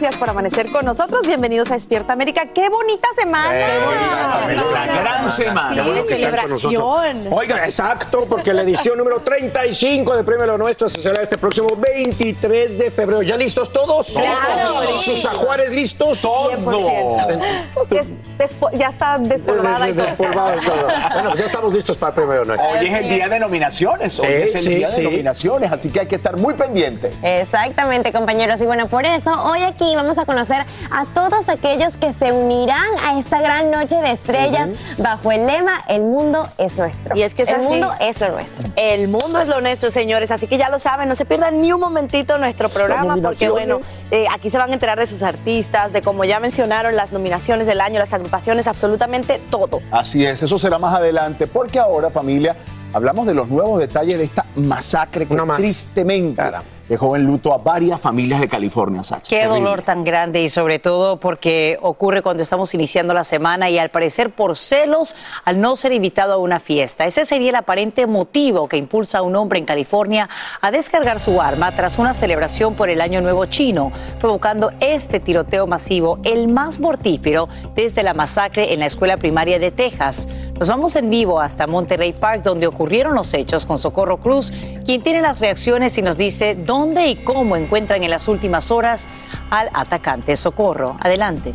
Gracias por amanecer con nosotros. Bienvenidos a Despierta América. ¡Qué bonita semana! ¡Qué bonita semana! Gran semana. Sí, de celebración. Oiga, exacto, porque la edición número 35 de Premio Lo Nuestro se celebra este próximo 23 de febrero. ¿Ya listos todos? Claro. ¿Sus ajuares listos? 100%. Des- despo- ya está despolvada y todo. Y todo. Bueno, pues ya estamos listos para el Premio Lo Nuestro. Hoy es el día de nominaciones, hoy Sí, es el sí, día sí. de nominaciones, así que hay que estar muy pendiente. Exactamente, compañeros. Y bueno, por eso hoy aquí vamos a conocer a todos aquellos que se unirán a esta gran noche de estrellas bajo el lema El mundo es nuestro. Y es que es el así. mundo es lo nuestro. El mundo es lo nuestro, señores, así que ya lo saben, no se pierdan ni un momentito nuestro programa porque, bueno, eh, aquí se van a enterar de sus artistas, de como ya mencionaron, las nominaciones del año, las agrupaciones, absolutamente todo. Así es, eso será más adelante, porque ahora, familia, hablamos de los nuevos detalles de esta masacre que Una más. tristemente dejó en luto a varias familias de California, Sacha. Qué Terrible. dolor tan grande y sobre todo porque ocurre cuando estamos iniciando la semana y al parecer por celos al no ser invitado a una fiesta. Ese sería el aparente motivo que impulsa a un hombre en California a descargar su arma tras una celebración por el Año Nuevo chino, provocando este tiroteo masivo, el más mortífero desde la masacre en la escuela primaria de Texas. Nos vamos en vivo hasta Monterrey Park donde ocurrieron los hechos con Socorro Cruz, quien tiene las reacciones y nos dice dónde y cómo encuentran en las últimas horas al atacante. Socorro, adelante.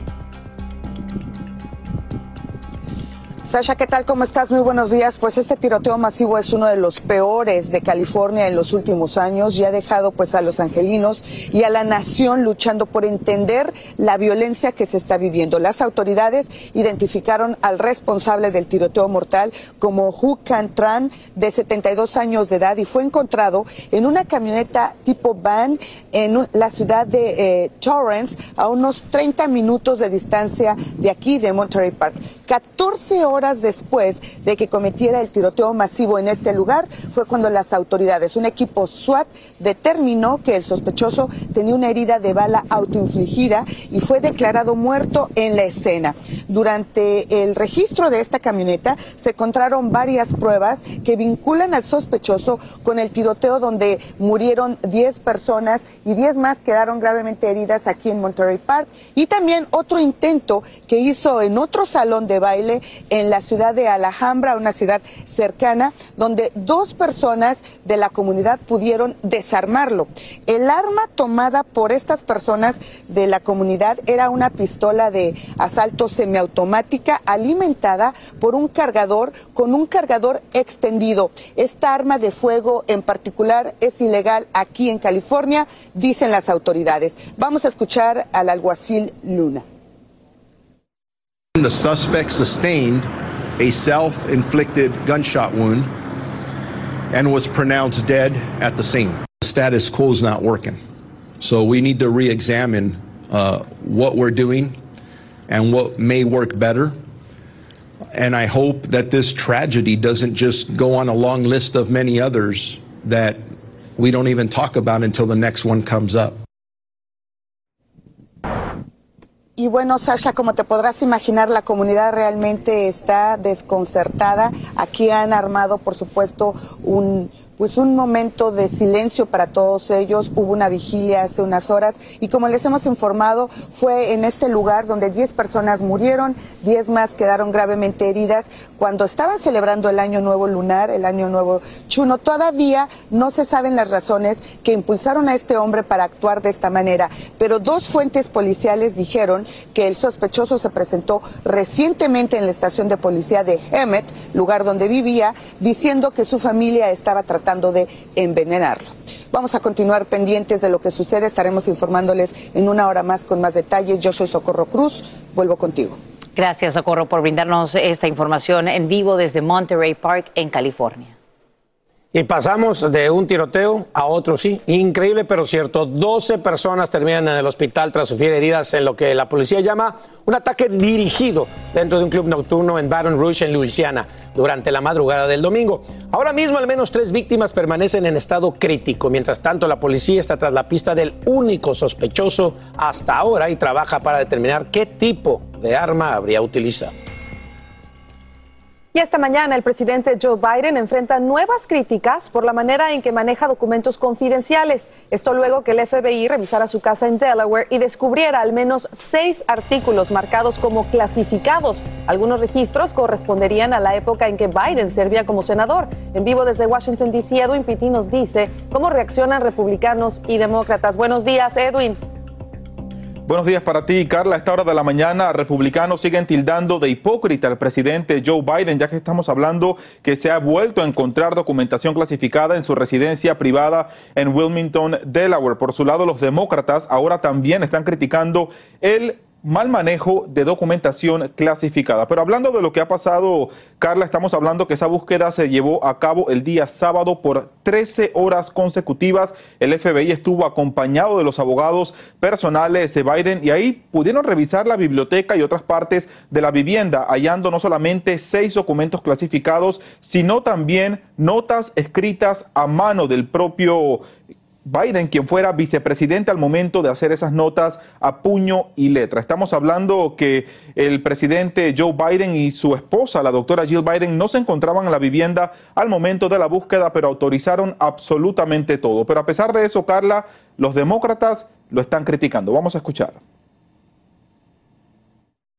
Sasha, ¿qué tal? ¿Cómo estás? Muy buenos días. Pues este tiroteo masivo es uno de los peores de California en los últimos años y ha dejado pues a los angelinos y a la nación luchando por entender la violencia que se está viviendo. Las autoridades identificaron al responsable del tiroteo mortal como Hu Can Tran, de 72 años de edad, y fue encontrado en una camioneta tipo van en la ciudad de eh, Torrance, a unos 30 minutos de distancia de aquí, de Monterey Park. 14 horas después de que cometiera el tiroteo masivo en este lugar, fue cuando las autoridades, un equipo SWAT, determinó que el sospechoso tenía una herida de bala autoinfligida y fue declarado muerto en la escena. Durante el registro de esta camioneta se encontraron varias pruebas que vinculan al sospechoso con el tiroteo donde murieron 10 personas y 10 más quedaron gravemente heridas aquí en Monterey Park y también otro intento que hizo en otro salón de baile en la ciudad de Alhambra, una ciudad cercana, donde dos personas de la comunidad pudieron desarmarlo. El arma tomada por estas personas de la comunidad era una pistola de asalto semiautomática alimentada por un cargador con un cargador extendido. Esta arma de fuego en particular es ilegal aquí en California, dicen las autoridades. Vamos a escuchar al alguacil Luna. The suspect sustained a self inflicted gunshot wound and was pronounced dead at the scene. The status quo is not working. So we need to re examine uh, what we're doing and what may work better. And I hope that this tragedy doesn't just go on a long list of many others that we don't even talk about until the next one comes up. Y bueno, Sasha, como te podrás imaginar, la comunidad realmente está desconcertada. Aquí han armado, por supuesto, un pues un momento de silencio para todos ellos. Hubo una vigilia hace unas horas y como les hemos informado, fue en este lugar donde 10 personas murieron, 10 más quedaron gravemente heridas cuando estaban celebrando el Año Nuevo Lunar, el Año Nuevo Chuno. Todavía no se saben las razones que impulsaron a este hombre para actuar de esta manera, pero dos fuentes policiales dijeron que el sospechoso se presentó recientemente en la estación de policía de Hemet, lugar donde vivía, diciendo que su familia estaba tratando de envenenarlo. Vamos a continuar pendientes de lo que sucede. Estaremos informándoles en una hora más con más detalles. Yo soy Socorro Cruz. Vuelvo contigo. Gracias, Socorro, por brindarnos esta información en vivo desde Monterey Park, en California. Y pasamos de un tiroteo a otro, sí. Increíble, pero cierto. 12 personas terminan en el hospital tras sufrir heridas en lo que la policía llama un ataque dirigido dentro de un club nocturno en Baton Rouge, en Luisiana, durante la madrugada del domingo. Ahora mismo, al menos tres víctimas permanecen en estado crítico. Mientras tanto, la policía está tras la pista del único sospechoso hasta ahora y trabaja para determinar qué tipo de arma habría utilizado. Y esta mañana el presidente Joe Biden enfrenta nuevas críticas por la manera en que maneja documentos confidenciales. Esto luego que el FBI revisara su casa en Delaware y descubriera al menos seis artículos marcados como clasificados. Algunos registros corresponderían a la época en que Biden servía como senador. En vivo desde Washington, D.C., Edwin Pitti nos dice cómo reaccionan republicanos y demócratas. Buenos días, Edwin. Buenos días para ti, Carla. A esta hora de la mañana, republicanos siguen tildando de hipócrita al presidente Joe Biden, ya que estamos hablando que se ha vuelto a encontrar documentación clasificada en su residencia privada en Wilmington, Delaware. Por su lado, los demócratas ahora también están criticando el mal manejo de documentación clasificada. Pero hablando de lo que ha pasado, Carla, estamos hablando que esa búsqueda se llevó a cabo el día sábado por 13 horas consecutivas. El FBI estuvo acompañado de los abogados personales de Biden y ahí pudieron revisar la biblioteca y otras partes de la vivienda, hallando no solamente seis documentos clasificados, sino también notas escritas a mano del propio Biden, quien fuera vicepresidente al momento de hacer esas notas a puño y letra. Estamos hablando que el presidente Joe Biden y su esposa, la doctora Jill Biden, no se encontraban en la vivienda al momento de la búsqueda, pero autorizaron absolutamente todo. Pero a pesar de eso, Carla, los demócratas lo están criticando. Vamos a escuchar.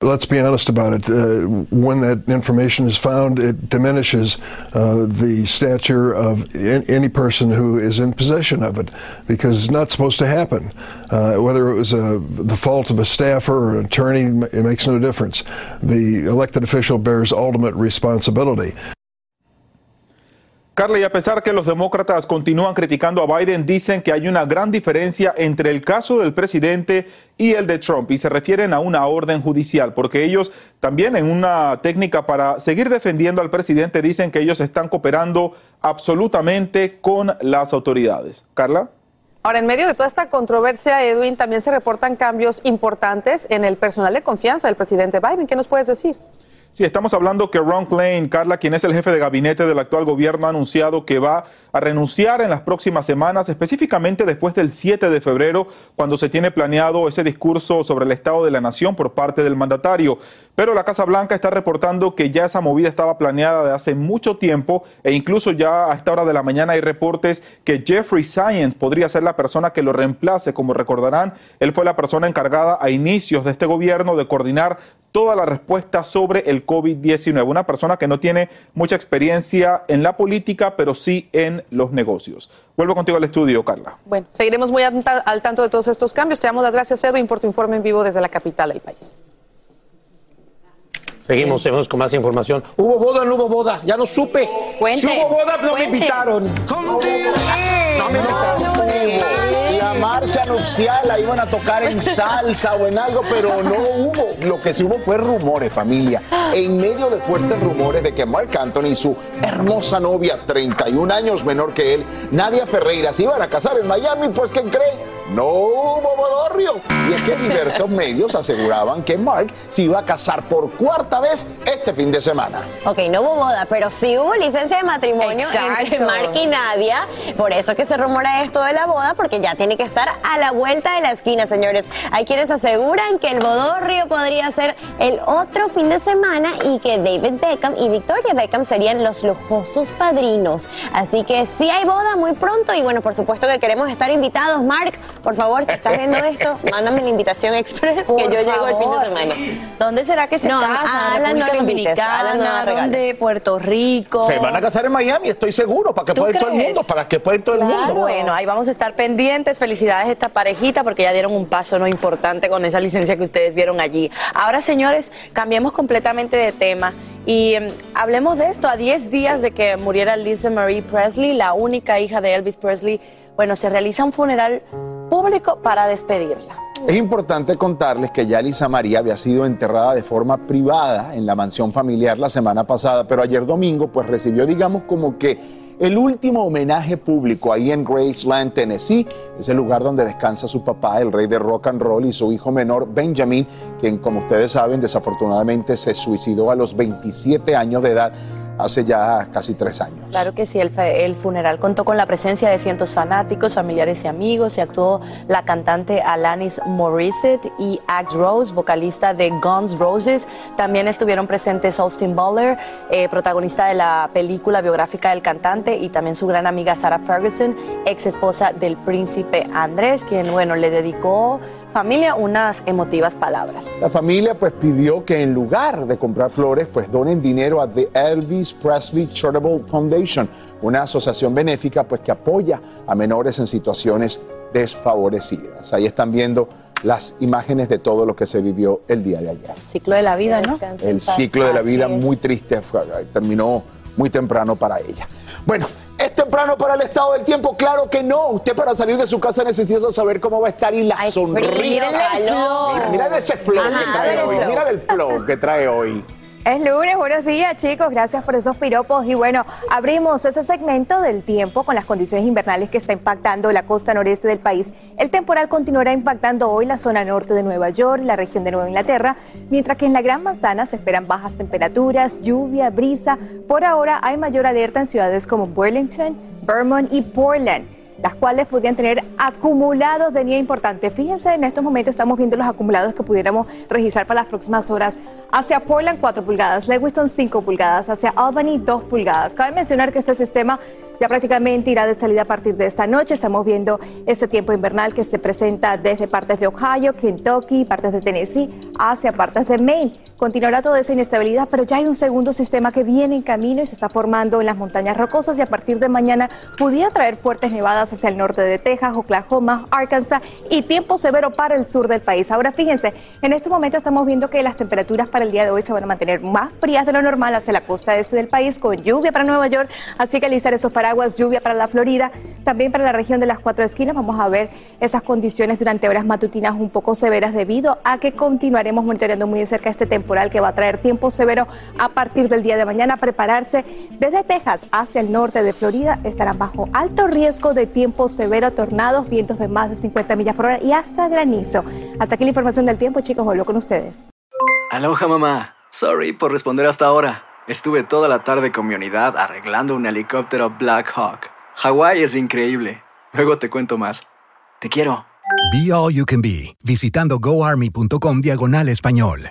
Let's be honest about it. Uh, when that information is found, it diminishes uh, the stature of any person who is in possession of it because it's not supposed to happen. Uh, whether it was a, the fault of a staffer or an attorney, it makes no difference. The elected official bears ultimate responsibility. Carla, y a pesar que los demócratas continúan criticando a Biden, dicen que hay una gran diferencia entre el caso del presidente y el de Trump, y se refieren a una orden judicial, porque ellos también en una técnica para seguir defendiendo al presidente dicen que ellos están cooperando absolutamente con las autoridades. Carla. Ahora, en medio de toda esta controversia, Edwin, también se reportan cambios importantes en el personal de confianza del presidente Biden. ¿Qué nos puedes decir? Sí, estamos hablando que Ron Klain, Carla, quien es el jefe de gabinete del actual gobierno, ha anunciado que va a renunciar en las próximas semanas, específicamente después del 7 de febrero, cuando se tiene planeado ese discurso sobre el estado de la nación por parte del mandatario. Pero la Casa Blanca está reportando que ya esa movida estaba planeada de hace mucho tiempo e incluso ya a esta hora de la mañana hay reportes que Jeffrey Science podría ser la persona que lo reemplace. Como recordarán, él fue la persona encargada a inicios de este gobierno de coordinar toda la respuesta sobre el COVID-19. Una persona que no tiene mucha experiencia en la política, pero sí en los negocios. Vuelvo contigo al estudio, Carla. Bueno, seguiremos muy al tanto de todos estos cambios. Te damos las gracias, Edwin, por tu informe en vivo desde la capital del país. Seguimos, seguimos con más información. ¿Hubo boda o no hubo boda? Ya no supe. Cuente, si hubo boda, no me invitaron. No me invitaron. Marcha nupcial, la iban a tocar en salsa o en algo, pero no hubo. Lo que sí hubo fue rumores, familia. En medio de fuertes rumores de que Mark Anthony y su hermosa novia, 31 años menor que él, Nadia Ferreira, se iban a casar en Miami, pues ¿quién cree? No hubo bodorrio. Y es que diversos medios aseguraban que Mark se iba a casar por cuarta vez este fin de semana. Ok, no hubo boda, pero sí hubo licencia de matrimonio entre. Mark y Nadia. Por eso es que se rumora esto de la boda, porque ya tiene que estar a la vuelta de la esquina, señores. Hay quienes aseguran que el bodorrio podría ser el otro fin de semana y que David Beckham y Victoria Beckham serían los lujosos padrinos. Así que sí hay boda muy pronto y bueno, por supuesto que queremos estar invitados. Mark, por favor, si estás viendo esto, mándame la invitación express Por que yo llego el fin de favor. semana. ¿Dónde será que se No, casan? a Alan no República no Dominicana. ¿dónde? Puerto Rico. Se van a casar en Miami, estoy seguro, para que ¿Tú pueda ir todo el mundo, para que pueda ir todo el mundo. Bueno, ahí vamos a estar pendientes. Felicidades a esta parejita porque ya dieron un paso no importante con esa licencia que ustedes vieron allí. Ahora, señores, cambiemos completamente de tema y em, hablemos de esto. A 10 días de que muriera Lisa Marie Presley, la única hija de Elvis Presley, bueno, se realiza un funeral público para despedirla. Es importante contarles que ya Lisa María había sido enterrada de forma privada en la mansión familiar la semana pasada, pero ayer domingo pues recibió digamos como que el último homenaje público ahí en Graceland, Tennessee, es el lugar donde descansa su papá, el rey de rock and roll, y su hijo menor, Benjamin, quien como ustedes saben desafortunadamente se suicidó a los 27 años de edad hace ya casi tres años. Claro que sí, el, funeral contó con la presencia de cientos fanáticos, familiares y amigos y actuó la cantante Alanis Morissette y Axe Rose, vocalista de Guns Roses. También estuvieron presentes Austin Butler, eh, protagonista de la película biográfica del cantante, y también su gran amiga Sarah Ferguson, ex esposa del príncipe Andrés, quien, bueno, le dedicó familia unas emotivas palabras. La familia pues pidió que en lugar de comprar flores pues donen dinero a The Elvis Presley Charitable Foundation, una asociación benéfica pues que apoya a menores en situaciones desfavorecidas. Ahí están viendo las imágenes de todo lo que se vivió el día de ayer. Ciclo de la vida, ¿no? El ciclo de la vida muy triste terminó muy temprano para ella. Bueno, ¿es temprano para el estado del tiempo? Claro que no. Usted para salir de su casa necesita saber cómo va a estar y la sonrisa. el flow. Mira, mira ese flow Ajá, que trae el hoy. Mira el flow que trae hoy. Es lunes, buenos días chicos, gracias por esos piropos y bueno, abrimos ese segmento del tiempo con las condiciones invernales que está impactando la costa noreste del país. El temporal continuará impactando hoy la zona norte de Nueva York, la región de Nueva Inglaterra, mientras que en la Gran Manzana se esperan bajas temperaturas, lluvia, brisa. Por ahora hay mayor alerta en ciudades como Burlington, Vermont y Portland las cuales podrían tener acumulados de nieve importante. Fíjense, en estos momentos estamos viendo los acumulados que pudiéramos registrar para las próximas horas. Hacia Portland 4 pulgadas, Lewiston 5 pulgadas, hacia Albany 2 pulgadas. Cabe mencionar que este sistema ya prácticamente irá de salida a partir de esta noche. Estamos viendo este tiempo invernal que se presenta desde partes de Ohio, Kentucky, partes de Tennessee, hacia partes de Maine. Continuará toda esa inestabilidad, pero ya hay un segundo sistema que viene en camino y se está formando en las montañas rocosas y a partir de mañana pudiera traer fuertes nevadas hacia el norte de Texas, Oklahoma, Arkansas y tiempo severo para el sur del país. Ahora fíjense, en este momento estamos viendo que las temperaturas para el día de hoy se van a mantener más frías de lo normal hacia la costa este del país con lluvia para Nueva York, así que alistar esos paraguas, lluvia para la Florida, también para la región de las cuatro esquinas vamos a ver esas condiciones durante horas matutinas un poco severas debido a que continuaremos monitoreando muy de cerca este temporal que va a traer tiempo severo a partir del día de mañana. Prepararse desde Texas hacia el norte de Florida estarán bajo alto riesgo de tiempo severo, tornados, vientos de más de 50 millas por hora y hasta granizo. Hasta aquí la información del tiempo, chicos, vuelvo con ustedes. Aloha mamá. Sorry por responder hasta ahora. Estuve toda la tarde con mi unidad arreglando un helicóptero Black Hawk. Hawái es increíble. Luego te cuento más. Te quiero. Be All You Can Be, visitando goarmy.com diagonal español.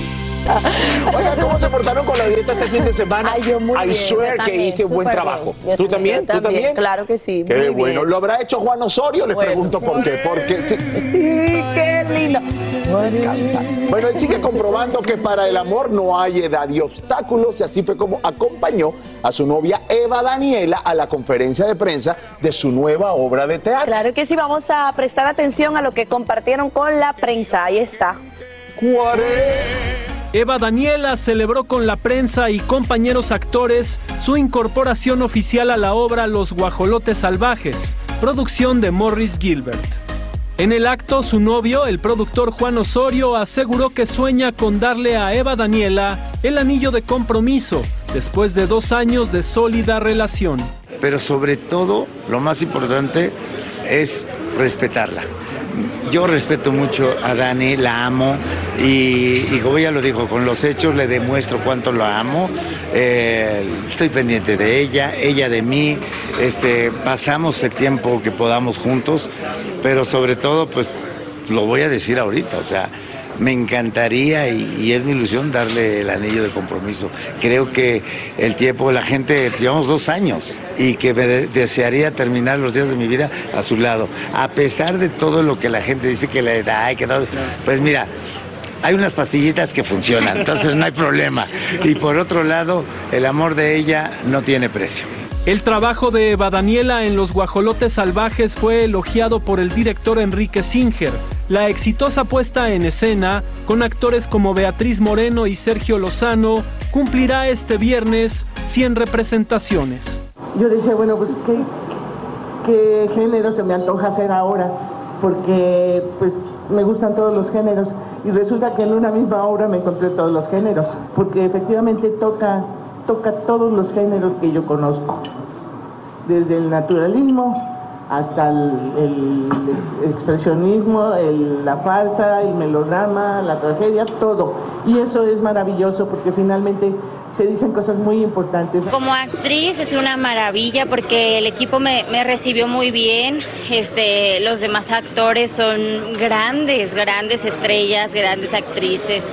Oiga, ¿cómo se portaron con la dieta este fin de semana? Ay, yo muy I bien, swear yo que hice un buen trabajo. bien. ¿Tú también? ¿Tú también? Claro que sí. Qué muy bueno. bien. ¿Lo habrá hecho Juan Osorio? Les pregunto por qué. Porque sí. Qué lindo. Bueno, él sigue comprobando que para el amor no hay edad y obstáculos y así fue como acompañó a su novia Eva Daniela a la conferencia de prensa de su nueva obra de teatro. Claro que sí, vamos a prestar atención a lo que compartieron con la prensa. Ahí está. Eva Daniela celebró con la prensa y compañeros actores su incorporación oficial a la obra Los Guajolotes Salvajes, producción de Morris Gilbert. En el acto, su novio, el productor Juan Osorio, aseguró que sueña con darle a Eva Daniela el anillo de compromiso después de dos años de sólida relación. pero sobre todo lo más importante es respetarla. Yo respeto mucho a Dani, la amo y, como ella lo dijo, con los hechos le demuestro cuánto la amo. Eh, estoy pendiente de ella, ella de mí. Este, pasamos el tiempo que podamos juntos, pero sobre todo, pues lo voy a decir ahorita, o sea, me encantaría y, es mi ilusión darle el anillo de compromiso. Creo que el tiempo, la gente, llevamos dos años y que me de- desearía terminar los días de mi vida a su lado. A pesar de todo lo que la gente dice que le da, que todo, pues mira, hay unas pastillitas que funcionan, entonces no hay problema. Y por otro lado, el amor de ella no tiene precio. El trabajo de Eva Daniela en Los Guajolotes Salvajes fue elogiado por el director Enrique Singer. La exitosa puesta en escena, con actores como Beatriz Moreno y Sergio Lozano, cumplirá este viernes 100 representaciones. Yo decía, bueno, pues ¿qué, qué género se me antoja hacer ahora, porque pues me gustan todos los géneros. Y resulta que en una misma obra me encontré todos los géneros, porque efectivamente toca, toca todos los géneros que yo conozco, desde el naturalismo hasta el, expresionismo, el- la farsa, el melodrama, la tragedia, todo. Y eso es maravilloso porque finalmente se dicen cosas muy importantes. Como actriz es una maravilla porque el equipo me, me recibió muy bien. Este, los demás actores son grandes, grandes estrellas, grandes actrices.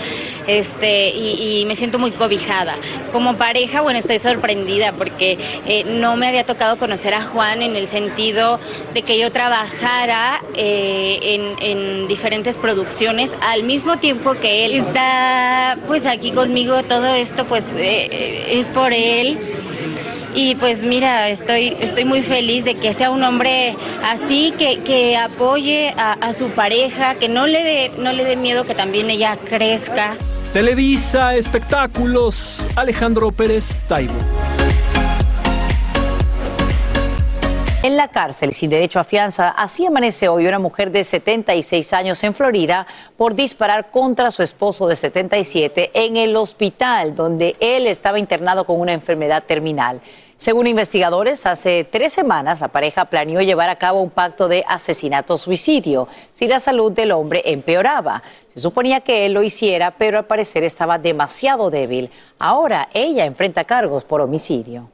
Este, y, me siento muy cobijada. Como pareja, bueno, estoy sorprendida porque eh, no me había tocado conocer a Juan en el sentido de que yo trabajara eh, en, en diferentes producciones al mismo tiempo que él está pues aquí conmigo. Todo esto pues eh, es por él. Y pues mira, estoy, estoy muy feliz de que sea un hombre así, que, que apoye a, su pareja, que no le dé no le dé miedo que también ella crezca. Televisa, espectáculos, Alejandro Pérez Taibo. En la cárcel, sin derecho a fianza, así amanece hoy una mujer de 76 años en Florida por disparar contra su esposo de 77 en el hospital donde él estaba internado con una enfermedad terminal. Según investigadores, hace tres semanas la pareja planeó llevar a cabo un pacto de asesinato-suicidio si la salud del hombre empeoraba. Se suponía que él lo hiciera, pero al parecer estaba demasiado débil. Ahora ella enfrenta cargos por homicidio.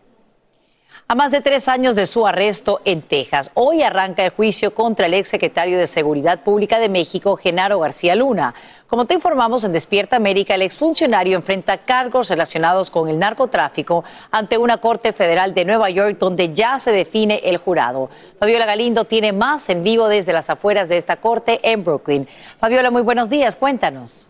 A más de tres años de su arresto en Texas, hoy arranca el juicio contra el exsecretario de Seguridad Pública de México, Genaro García Luna. Como te informamos en Despierta América, el exfuncionario enfrenta cargos relacionados con el narcotráfico ante una corte federal de Nueva York donde ya se define el jurado. Fabiola Galindo tiene más en vivo desde las afueras de esta corte en Brooklyn. Fabiola, muy buenos días, cuéntanos.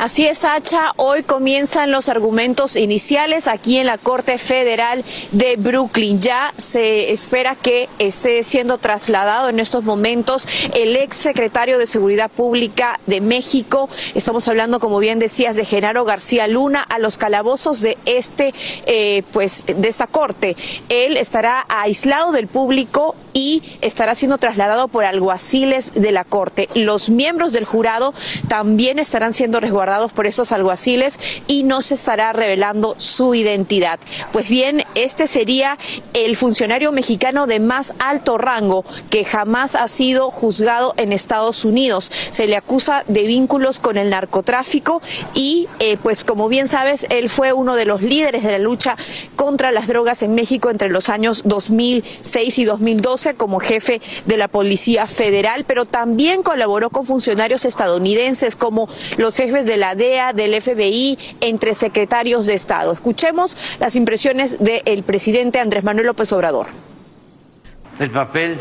Así es, Sacha. Hoy comienzan los argumentos iniciales aquí en la Corte Federal de Brooklyn. Ya se espera que esté siendo trasladado en estos momentos el ex secretario de Seguridad Pública de México. Estamos hablando, como bien decías, de Genaro García Luna a los calabozos de este, eh, pues, de esta corte. Él estará aislado del público y estará siendo trasladado por alguaciles de la corte. Los miembros del jurado también estarán siendo resguardados por esos alguaciles y no se estará revelando su identidad. Pues bien, este sería el funcionario mexicano de más alto rango que jamás ha sido juzgado en Estados Unidos. Se le acusa de vínculos con el narcotráfico y, eh, pues como bien sabes, él fue uno de los líderes de la lucha contra las drogas en México entre los años 2006 y 2012 como jefe de la Policía Federal, pero también colaboró con funcionarios estadounidenses como los jefes de la DEA, del FBI, entre secretarios de Estado. Escuchemos las impresiones del presidente Andrés Manuel López Obrador. El papel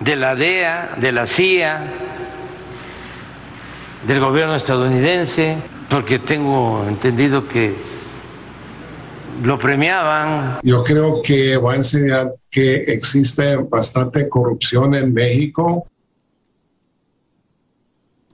de la DEA, de la CIA, del gobierno estadounidense, porque tengo entendido que lo premiaban. Yo creo que va a enseñar que existe bastante corrupción en México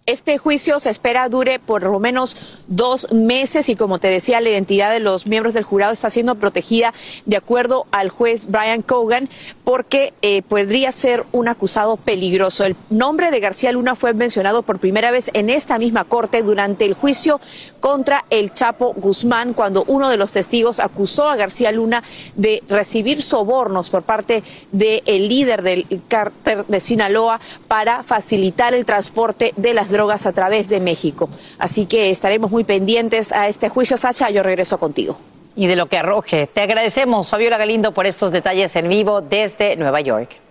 este juicio se espera dure por lo menos dos meses y como te decía, la identidad de los miembros del jurado está siendo protegida de acuerdo al juez Brian Cogan porque eh, podría ser un acusado peligroso. El nombre de García Luna fue mencionado por primera vez en esta misma corte durante el juicio contra el Chapo Guzmán cuando uno de los testigos acusó a García Luna de recibir sobornos por parte del líder del cárter de Sinaloa para facilitar el transporte de las drogas a través de México. Así que estaremos muy pendientes a este juicio. Sacha, yo regreso contigo. Y de lo que arroje. Te agradecemos, Fabiola Galindo, por estos detalles en vivo desde Nueva York.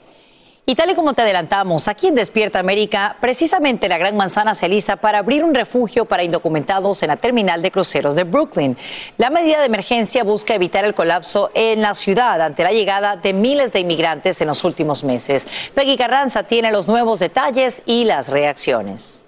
Y tal y como te adelantamos, aquí en Despierta América, precisamente la Gran Manzana se lista para abrir un refugio para indocumentados en la terminal de cruceros de Brooklyn. La medida de emergencia busca evitar el colapso en la ciudad ante la llegada de miles de inmigrantes en los últimos meses. Peggy Carranza tiene los nuevos detalles y las reacciones.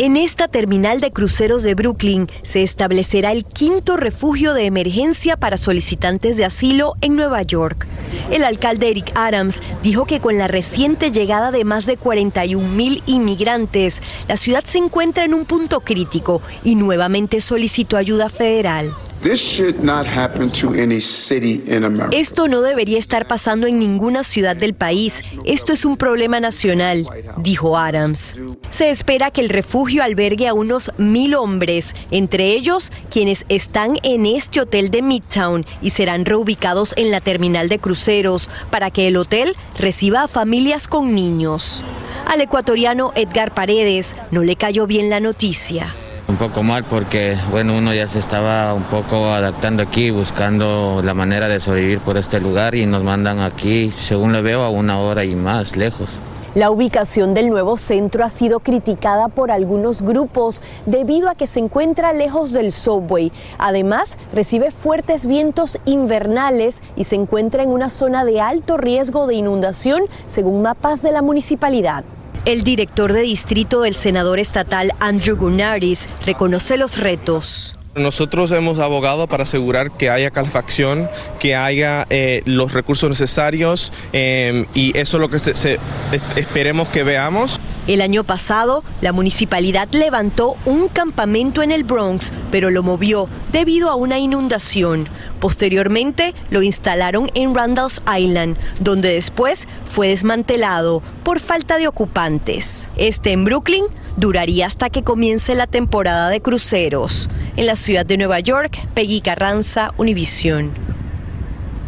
En esta terminal de cruceros de Brooklyn se establecerá el quinto refugio de emergencia para solicitantes de asilo en Nueva York. El alcalde Eric Adams dijo que con la reciente llegada de más de 41 mil inmigrantes, la ciudad se encuentra en un punto crítico y nuevamente solicitó ayuda federal. Esto no debería estar pasando en ninguna ciudad del país. Esto es un problema nacional, dijo Adams. Se espera que el refugio albergue a unos mil hombres, entre ellos quienes están en este hotel de Midtown y serán reubicados en la terminal de cruceros para que el hotel reciba a familias con niños. Al ecuatoriano Edgar Paredes no le cayó bien la noticia. Un poco mal porque, bueno, uno ya se estaba un poco adaptando aquí, buscando la manera de sobrevivir por este lugar y nos mandan aquí, según lo veo, a una hora y más lejos. La ubicación del nuevo centro ha sido criticada por algunos grupos debido a que se encuentra lejos del subway. Además, recibe fuertes vientos invernales y se encuentra en una zona de alto riesgo de inundación, según mapas de la municipalidad. El director de distrito del senador estatal Andrew Gunaris reconoce los retos. Nosotros hemos abogado para asegurar que haya calefacción, que haya eh, los recursos necesarios eh, y eso es lo que esperemos que veamos. El año pasado, la municipalidad levantó un campamento en el Bronx, pero lo movió debido a una inundación. Posteriormente, lo instalaron en Randall's Island, donde después fue desmantelado por falta de ocupantes. Este en Brooklyn duraría hasta que comience la temporada de cruceros. En la ciudad de Nueva York, Peggy Carranza, Univision.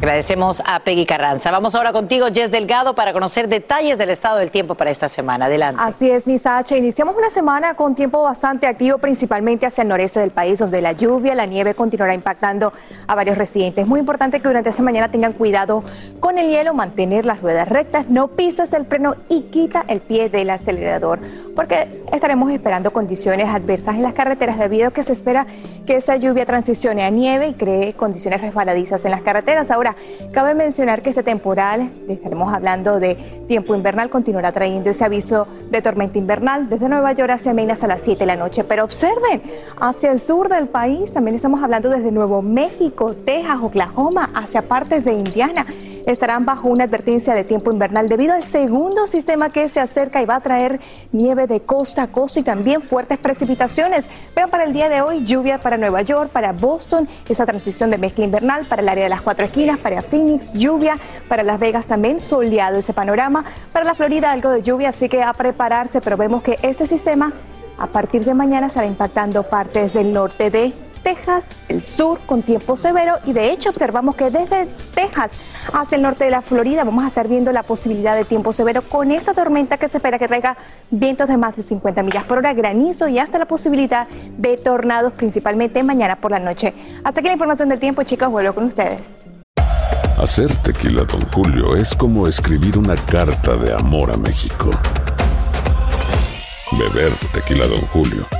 Agradecemos a Peggy Carranza. Vamos ahora contigo, Jess Delgado, para conocer detalles del estado del tiempo para esta semana. Adelante. Así es, Misache. Iniciamos una semana con tiempo bastante activo, principalmente hacia el noreste del país, donde la lluvia, la nieve continuará impactando a varios residentes. Muy importante que durante esta mañana tengan cuidado con el hielo, mantener las ruedas rectas, no pises el freno y quita el pie del acelerador, porque estaremos esperando condiciones adversas en las carreteras debido a que se espera que esa lluvia transicione a nieve y cree condiciones resbaladizas en las carreteras. Ahora, Cabe mencionar que este temporal, estaremos hablando de tiempo invernal, continuará trayendo ese aviso de tormenta invernal desde Nueva York hacia Maine hasta las 7 de la noche. Pero observen, hacia el sur del país también estamos hablando desde Nuevo México, Texas, Oklahoma, hacia partes de Indiana estarán bajo una advertencia de tiempo invernal debido al segundo sistema que se acerca y va a traer nieve de costa a costa y también fuertes precipitaciones. Vean para el día de hoy lluvia para Nueva York, para Boston, esa transición de mezcla invernal para el área de las cuatro esquinas, para Phoenix, lluvia, para Las Vegas también soleado ese panorama, para la Florida algo de lluvia, así que a prepararse, pero vemos que este sistema a partir de mañana estará impactando partes del norte de Texas, el sur con tiempo severo y de hecho observamos que desde Texas hacia el norte de la Florida vamos a estar viendo la posibilidad de tiempo severo con esa tormenta que se espera que traiga vientos de más de 50 millas por hora, granizo y hasta la posibilidad de tornados principalmente mañana por la noche. Hasta aquí la información del tiempo chicos, vuelvo con ustedes. Hacer tequila, don Julio, es como escribir una carta de amor a México. Beber tequila, don Julio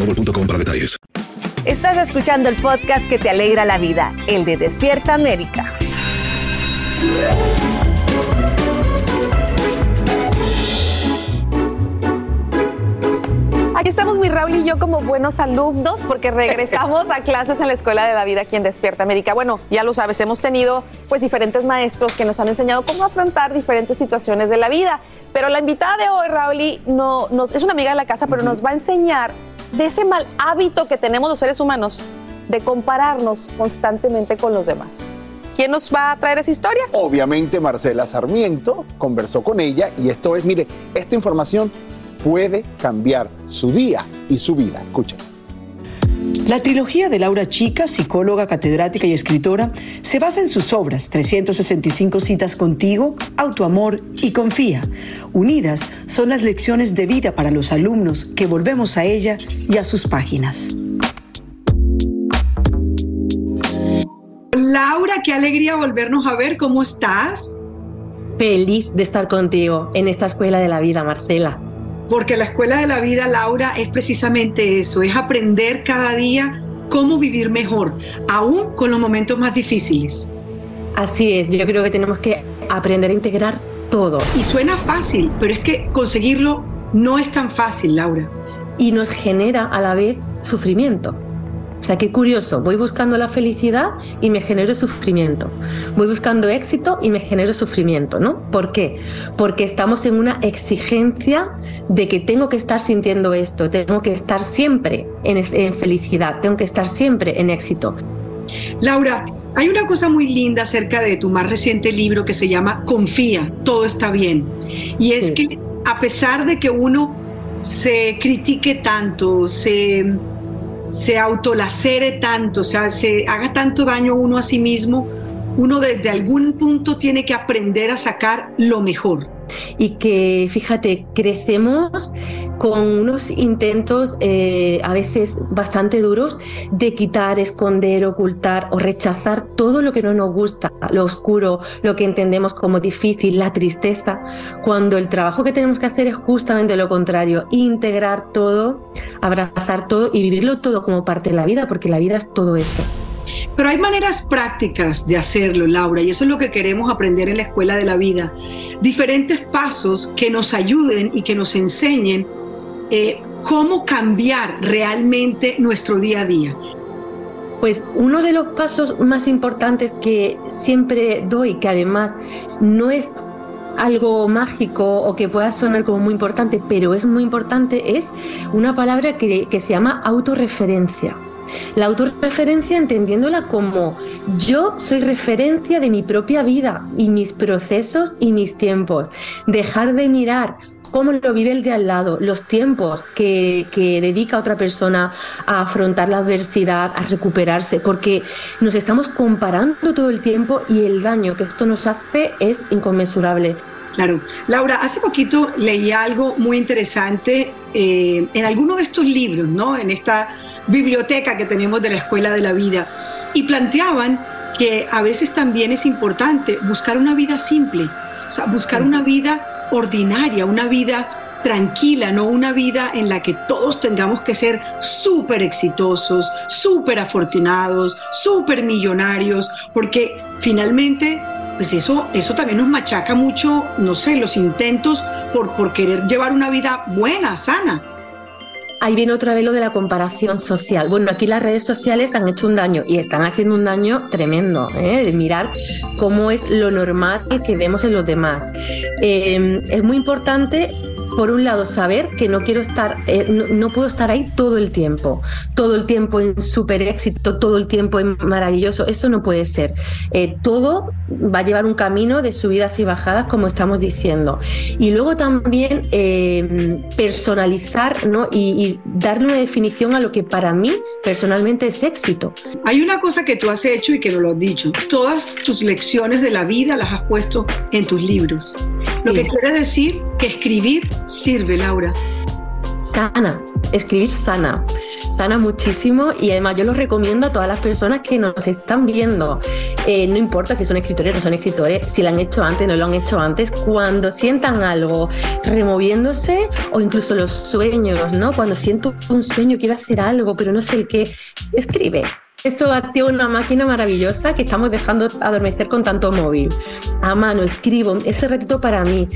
boostmobile.com para detalles. Estás escuchando el podcast que te alegra la vida, el de Despierta América. Aquí estamos mi Raúl y yo como buenos alumnos porque regresamos a clases en la Escuela de la Vida aquí en Despierta América. Bueno, ya lo sabes, hemos tenido pues diferentes maestros que nos han enseñado cómo afrontar diferentes situaciones de la vida. Pero la invitada de hoy, Raúl, no, nos, es una amiga de la casa, pero nos va a enseñar de ese mal hábito que tenemos los seres humanos de compararnos constantemente con los demás. ¿Quién nos va a traer esa historia? Obviamente Marcela Sarmiento conversó con ella y esto es, mire, esta información puede cambiar su día y su vida. Escuchen. La trilogía de Laura Chica, psicóloga, catedrática y escritora, se basa en sus obras 365 citas contigo, autoamor y confía. Unidas son las lecciones de vida para los alumnos que volvemos a ella y a sus páginas. Laura, qué alegría volvernos a ver. ¿Cómo estás? Feliz de estar contigo en esta escuela de la vida, Marcela porque la escuela de la vida, Laura, es precisamente eso, es aprender cada día cómo vivir mejor, aún con los momentos más difíciles. Así es, yo creo que tenemos que aprender a integrar todo. Y suena fácil, pero es que conseguirlo no es tan fácil, Laura. Y nos genera a la vez sufrimiento. O sea, qué curioso, voy buscando la felicidad y me genero sufrimiento. Voy buscando éxito y me genero sufrimiento, ¿no? ¿Por qué? Porque estamos en una exigencia de que tengo que estar sintiendo esto, tengo que estar siempre en, felicidad, tengo que estar siempre en éxito. Laura, hay una cosa muy linda acerca de tu más reciente libro que se llama Confía, todo está bien. Y es que a pesar de que uno se critique tanto, se se autolacere tanto, o sea, se haga tanto daño uno a sí mismo, uno desde algún punto tiene que aprender a sacar lo mejor. Y que, fíjate, crecemos con unos intentos eh, a veces bastante duros de quitar, esconder, ocultar o rechazar todo lo que no nos gusta, lo oscuro, lo que entendemos como difícil, la tristeza, cuando el trabajo que tenemos que hacer es justamente lo contrario, integrar todo, abrazar todo y vivirlo todo como parte de la vida, porque la vida es todo eso. Pero hay maneras prácticas de hacerlo, Laura, y eso es lo que queremos aprender en la escuela de la vida. Diferentes pasos que nos ayuden y que nos enseñen eh, cómo cambiar realmente nuestro día a día. Pues uno de los pasos más importantes que siempre doy, que además no es algo mágico o que pueda sonar como muy importante, pero es muy importante, es una palabra que, que se llama autorreferencia. La autorreferencia entendiéndola como yo soy referencia de mi propia vida y mis procesos y mis tiempos. Dejar de mirar cómo lo vive el de al lado, los tiempos que, que, dedica otra persona a afrontar la adversidad, a recuperarse, porque nos estamos comparando todo el tiempo y el daño que esto nos hace es inconmensurable. Claro. Laura, hace poquito leí algo muy interesante eh, en alguno de estos libros, ¿no? En esta biblioteca que tenemos de la Escuela de la Vida. Y planteaban que a veces también es importante buscar una vida simple, o sea, buscar una vida ordinaria, una vida tranquila, no una vida en la que todos tengamos que ser súper exitosos, súper afortunados, súper millonarios, porque finalmente pues eso, eso también nos machaca mucho, no sé, los intentos por, por querer llevar una vida buena, sana. Ahí viene otra vez lo de la comparación social. Bueno, aquí las redes sociales han hecho un daño y están haciendo un daño tremendo, ¿eh? de mirar cómo es lo normal que vemos en los demás. Eh, es muy importante por un lado, saber que no quiero estar, eh, no, no, puedo estar ahí todo el tiempo, todo el tiempo en súper éxito, todo el tiempo en maravilloso. Eso no puede ser. Eh, todo va a llevar un camino de subidas y bajadas, como estamos diciendo. Y luego también eh, personalizar ¿no? y, y darle una definición a lo que para mí personalmente es éxito. Hay una cosa que tú has hecho y que no lo has dicho. Todas tus lecciones de la vida las has puesto en tus libros. Lo que quiere decir que escribir sirve, Laura? Sana, escribir sana, sana muchísimo y además yo lo recomiendo a todas las personas que nos están viendo. Eh, no importa si son escritores o no son escritores, si lo han hecho antes, no lo han hecho antes, cuando sientan algo removiéndose o incluso los sueños, ¿no? Cuando siento un sueño, quiero hacer algo, pero no sé el qué, escribe. Eso activa una máquina maravillosa que estamos dejando adormecer con tanto móvil. A mano, escribo, ese ratito para mí.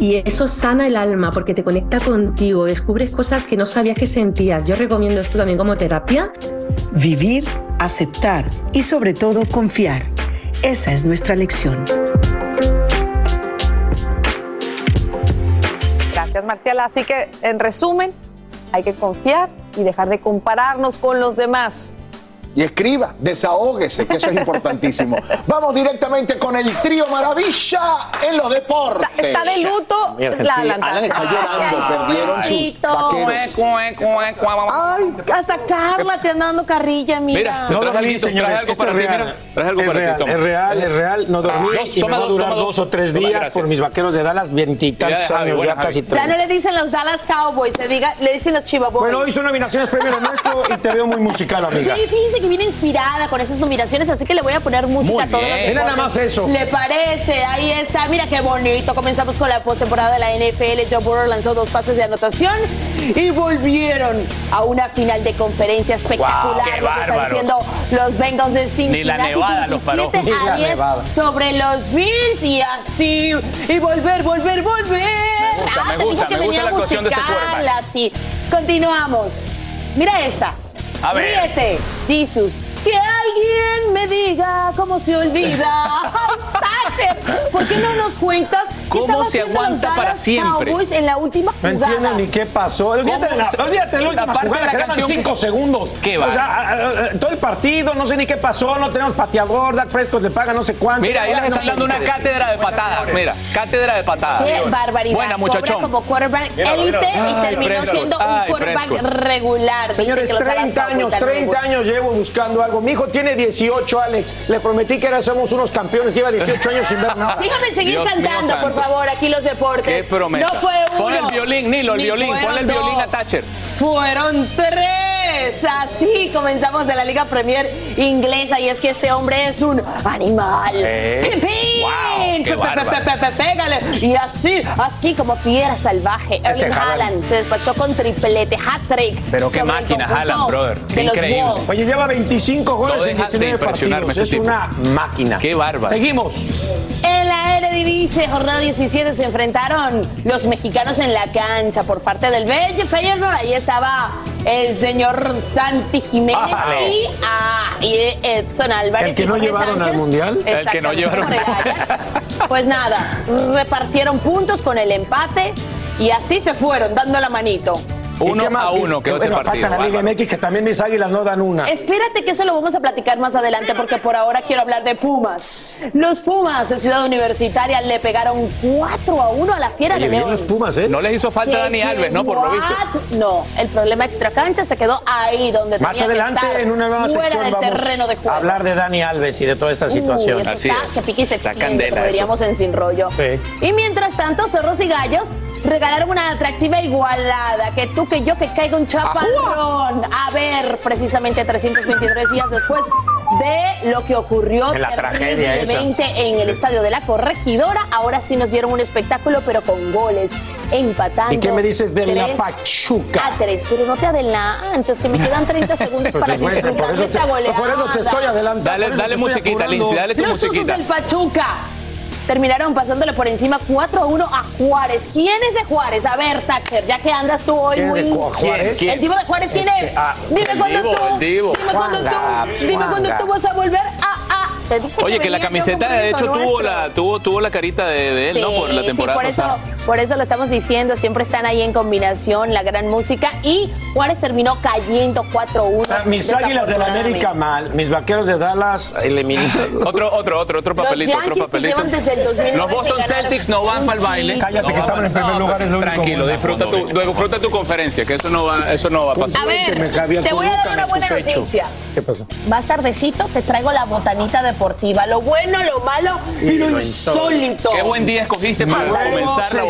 Y eso sana el alma porque te conecta contigo, descubres cosas que no sabías que sentías. Yo recomiendo esto también como terapia. Vivir, aceptar y sobre todo confiar. Esa es nuestra lección. Gracias, Marciala. Así que, en resumen, hay que confiar y dejar de compararnos con los demás y escriba, desahógese, que eso es importantísimo. Vamos directamente con el trío Maravilla en los deportes. Está, está de luto la Alan. Alan está llorando, perdieron sus vaqueros. Ay, hasta Carla te anda dando carrilla, mira. Mira, te traje algo, traje algo para ti, mira. Traje algo es para real, ti, toma. Es real, es real. No dormí Dos, y me va a dos, durar dos dos. o tres días gracias. por mis vaqueros de Dallas, veintitantos años, ya casi Javi. Ya no le dicen los Dallas Cowboys, se diga, le dicen los Chiva Boys. Bueno, hoy son nominaciones premio nuestro y te veo muy musical, amiga. Sí, fíjense que viene inspirada con esas nominaciones, así que le voy a poner música a todos los Mira nada más eso. ¿Le parece? Ahí está. Mira qué bonito. Comenzamos con la postemporada de la NFL. Joe Burrow lanzó dos pases de anotación y volvieron a una final de conferencia espectacular. Guau, qué lo que están haciendo los Bengals de Cincinnati. Ni la nevada los paró. 27 Ni la a 10 nevada. sobre los Bills y así. Y volver, volver, volver. Me gusta, Ah, me te gusta, me gusta venía la actuación de ese quarterback. Así. Continuamos. Mira esta. A ver. Ríete, Jesus. Que alguien me diga cómo se olvida. ¡Ay, Thatcher! ¿Por qué no nos cuentas ¿Cómo se aguanta para siempre? Cowboys en la última No entiendo ni qué pasó. Olvídate de la, ¿Cómo se- olvídate de la última la parte jugada, de la quedaban canción cinco que- segundos. Qué o sea, todo el partido, no sé ni qué pasó, no tenemos pateador, Dak Prescott le paga no sé cuánto. Mira, ahí les están dando una cátedra de patadas. Mira, cátedra de patadas. Qué barbaridad. Buena, muchachón. como quarterback élite y terminó siendo un quarterback regular. Señores, que los Dallas 30 Cowboys años, están 30 muy años llevo buscando algo. Mi hijo tiene 18, Alex. Le prometí que ahora somos unos campeones. Lleva 18 años sin ver nada. Déjame seguir cantando, por santo. Favor, aquí los deportes. Qué promesa. No fue uno. Pon el violín, Nilo, el ni violín. Ponle el violín a. Thatcher. Fueron tres. Así comenzamos de la Liga Premier inglesa y es que este hombre es un animal. Eh. Pégale. Y así, así como fiera salvaje. Erling Haaland. Se despachó con triplete, hat-trick. Pero qué máquina, Haaland, brother. Qué De los increíble. Wolves. Oye, lleva 25 goles No en dejas de 19 impresionarme partidos. Es una máquina. Qué bárbaro. Seguimos. Eredivisie, jornada 17, se enfrentaron los mexicanos en la cancha por parte del Bello Feyenoord. Ahí estaba el señor Santi Jiménez y, ah, y Edson Álvarez. El que y no llevaron al Sánchez. Mundial. El que no llevaron. Pues nada, repartieron puntos con el empate y así se fueron, dando la manito. Uno a uno quedó ese bueno, partido. falta la Liga. MX que también mis águilas no dan una. Espérate que eso lo vamos a platicar más adelante porque por ahora quiero hablar de Pumas. Los Pumas de Ciudad Universitaria le pegaron 4 a 1 a la Fiera Oye, de León. los Pumas, ¿eh? No les hizo falta ¿Qué, Dani Alves, ¿no? Por lo visto. what? No, el problema extracancha se quedó ahí donde Más tenía que adelante, estar, en una nueva fuera sección, del vamos terreno de juego. a hablar de Dani Alves y de toda esta Uy, situación. eso Así está es. que pique y se Está extiende, candela como eso. diríamos en Sin Rollo. Sí. Y mientras tanto, Cerros y Gallos regalaron una atractiva igualada. Que tú, que yo, que caiga un chaparrón. A ver, precisamente 323 días después de lo que ocurrió En la tragedia esa. en el estadio de la Corregidora. Ahora sí nos dieron un espectáculo, pero con goles, empatando. ¿Y qué me dices de la Pachuca? A tres, pero no te adelantes, que me quedan 30 segundos Pues para disfrutar de esta goleada. por eso te estoy adelantando. Dale, dale musiquita. Lindsay, dale tu Los musiquita. del Pachuca terminaron pasándole por encima 4 a 1 a Juárez. ¿Quién es de Juárez? A ver, Thatcher, ya que andas tú hoy ¿Quién es muy... Juárez? ¿Quién? ¿El divo de Juárez quién Este, es? ah, dime cuándo tú. el Divo. Dime cuándo tú. Dime cuándo tú vas a volver a... a Oye, que la venía yo camiseta de hecho tuvo nuestro. la, tuvo, tuvo la carita de, de él, ¿no? Por la Sí, temporada sí, por eso, pasada. Por eso lo estamos diciendo, siempre están ahí en combinación, la gran música. Y Juárez terminó cayendo 4-1. Ah, Mis águilas de la América mal, mis vaqueros de Dallas eliminados. Otro, otro, otro, otro papelito, otro que papelito. llevan desde el 2009 Los Boston Celtics no van para el baile. Cállate, No que estaban en primer lugar, es lo único Tranquilo, bueno. disfruta tu, disfruta tu conferencia, que eso no va, eso no va a pasar. A ver, te voy a dar una buena noticia. ¿Qué pasó? Más tardecito te traigo la botanita deportiva, lo bueno, lo malo y, lo insólito. Qué buen día escogiste para Nuevo comenzar la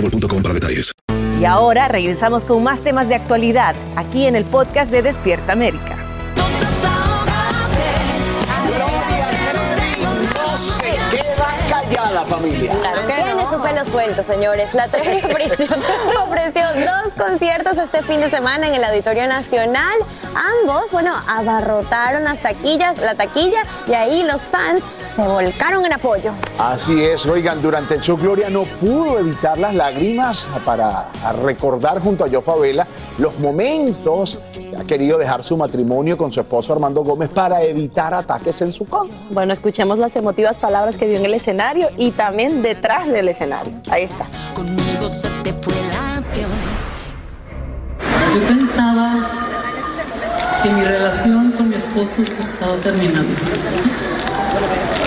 boostmobile.com para detalles. Y ahora regresamos con más temas de actualidad aquí en el podcast de Despierta América. No se queda callada, familia. Tiene su pelo suelto, señores. La televisión ofreció dos conciertos este fin de semana en el Auditorio Nacional. Ambos, bueno, abarrotaron las taquillas, la taquilla y ahí los fans se volcaron en apoyo. Así es, oigan, durante el show Gloria no pudo evitar las lágrimas para recordar junto a Jofa Vela los momentos que ha querido dejar su matrimonio con su esposo Armando Gómez para evitar ataques en su contra. Bueno, escuchemos las emotivas palabras que dio en el escenario y también detrás del escenario. Ahí está. Conmigo se te fue el avión. Yo pensaba que mi relación con mi esposo se estaba terminando.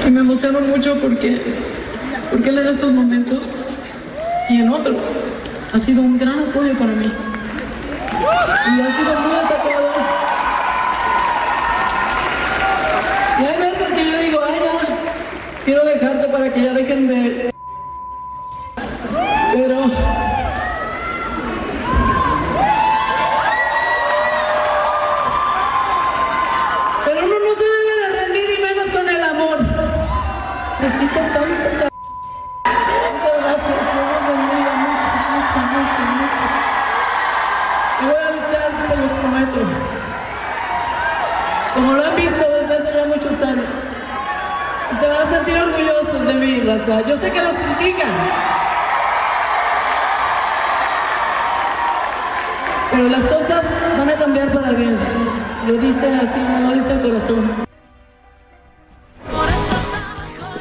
Y me emociono mucho porque, porque él en estos momentos y en otros ha sido un gran apoyo para mí. Y ha sido muy atacado. Y hay veces que yo digo, ay, ya, quiero dejarte para que ya dejen de... Pero... Como lo han visto desde hace ya muchos años. Y se van a sentir orgullosos de mí, Raza. Yo sé que los critican. Pero las cosas van a cambiar para bien. Lo diste así, me lo diste el corazón.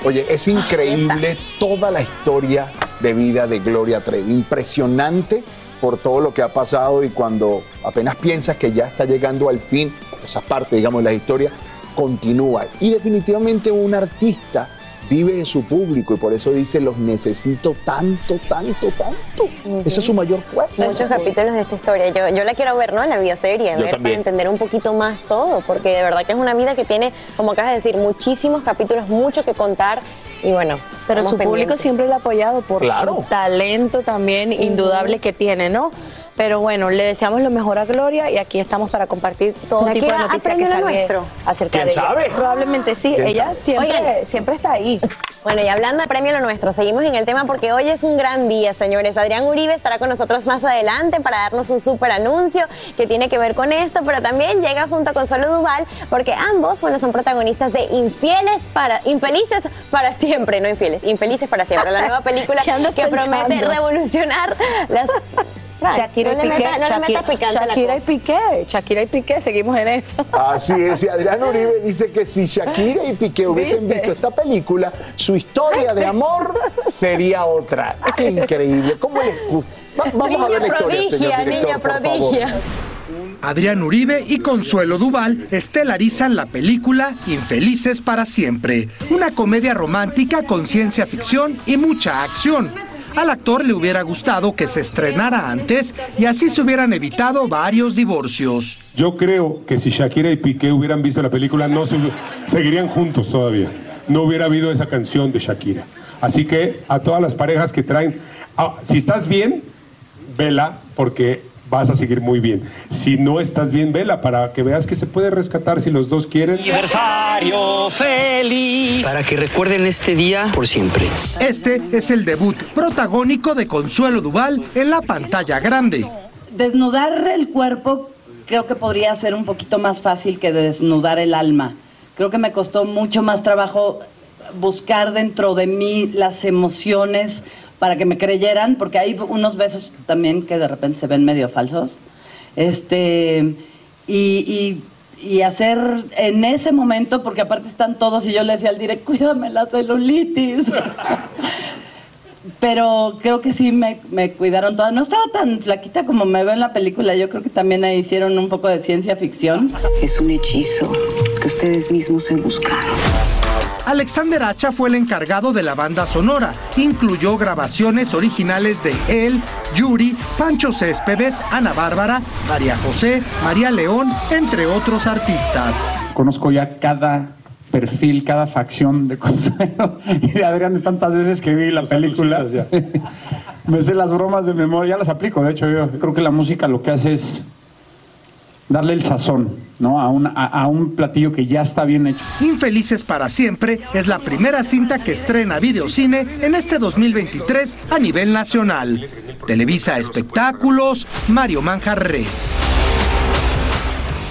Oye, es increíble toda la historia de vida de Gloria Trevi. Impresionante por todo lo que ha pasado y cuando apenas piensas que ya está llegando al fin, esa parte, digamos, de la historia, continúa. Y definitivamente un artista vive de su público y por eso dice, los necesito tanto, tanto, tanto. Esa es su mayor fuerza. Muchos capítulos de esta historia. Yo, yo la quiero ver, ¿no? En la vida serie, ver para entender un poquito más todo, porque de verdad que es una vida que tiene, como acabas de decir, muchísimos capítulos, mucho que contar y bueno. Pero su público siempre la ha apoyado por Claro. su talento también indudable que tiene, ¿no? Pero bueno, le deseamos lo mejor a Gloria y aquí estamos para compartir todo ¿Será tipo de noticias que sale nuestro? acerca ¿Quién de ella. sabe? Probablemente sí, ¿Quién ella sabe? siempre, Oigan. siempre está ahí. Bueno, y hablando de premio lo nuestro, seguimos en el tema porque hoy es un gran día, señores. Adrián Uribe estará con nosotros más adelante para darnos un súper anuncio que tiene que ver con esto, pero también llega junto a Consuelo Duval porque ambos, bueno, son protagonistas de Infieles para Infelices para siempre, no infieles, Infelices para siempre, la nueva película ¿Qué andas que promete revolucionar las Shakira no y le Piqué, metas- no le Shakira, metas picante la Shakira y. Piqué, Shakira y Piqué, seguimos en eso. Así es, y Adrián Uribe dice que si Shakira y Piqué hubiesen ¿Viste? visto esta película, su historia de amor sería otra. Qué increíble. ¿Cómo les gusta? Va- vamos a ver la historia, señor director, por favor. Adrián Uribe y Consuelo Duval estelarizan la película Infelices para siempre, una comedia romántica con ciencia ficción y mucha acción. Al actor le hubiera gustado que se estrenara antes y así se hubieran evitado varios divorcios. Yo creo que si Shakira y Piqué hubieran visto la película, no se, seguirían juntos todavía. No hubiera habido esa canción de Shakira. Así que a todas las parejas que traen, si estás bien, vela porque vas a seguir muy bien. Si no estás bien, vela para que veas que se puede rescatar si los dos quieren. Aniversario feliz. Para que recuerden este día por siempre. Este es el debut protagónico de Consuelo Duval en la pantalla grande. Desnudar el cuerpo creo que podría ser un poquito más fácil que desnudar el alma. Creo que me costó mucho más trabajo buscar dentro de mí las emociones para que me creyeran, porque hay unos besos también que de repente se ven medio falsos. Este, y, y- y hacer en ese momento, porque aparte están todos, y yo le decía al direct, cuídame la celulitis. Pero creo que sí me, me cuidaron todas. No estaba tan flaquita como me veo en la película. Yo creo que también ahí hicieron un poco de ciencia ficción. Es un hechizo que ustedes mismos se buscaron. Alexander Hacha fue el encargado de la banda sonora. Incluyó grabaciones originales de él, Yuri, Pancho Céspedes, Ana Bárbara, María José, María León, entre otros artistas. Conozco ya cada perfil, cada facción de Consuelo y de Adrián de tantas veces que vi la película. Me sé las bromas de memoria, ya las aplico. De hecho, yo creo que la música lo que hace es darle el sazón ¿no? a, un, a, a un platillo que ya está bien hecho. Infelices para siempre es la primera cinta que estrena videocine en este 2023 a nivel nacional. Televisa Espectáculos, Mario Manjarres.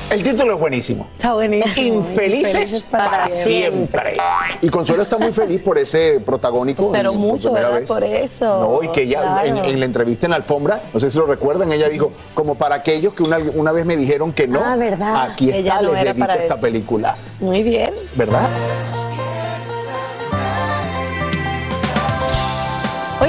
El título es buenísimo. Está buenísimo. Infelices, Infelices para, para siempre. Y Consuelo está muy feliz por ese protagónico. Espero en- mucho, primera ¿verdad? Por eso. No, y que ella en, Claro. en la entrevista en la alfombra, no sé si lo recuerdan, ella dijo, como para aquellos que una, una vez me dijeron que no, Ah, ¿verdad? aquí está, Ella no les era dedico para esta eso. película. Muy bien. ¿Verdad?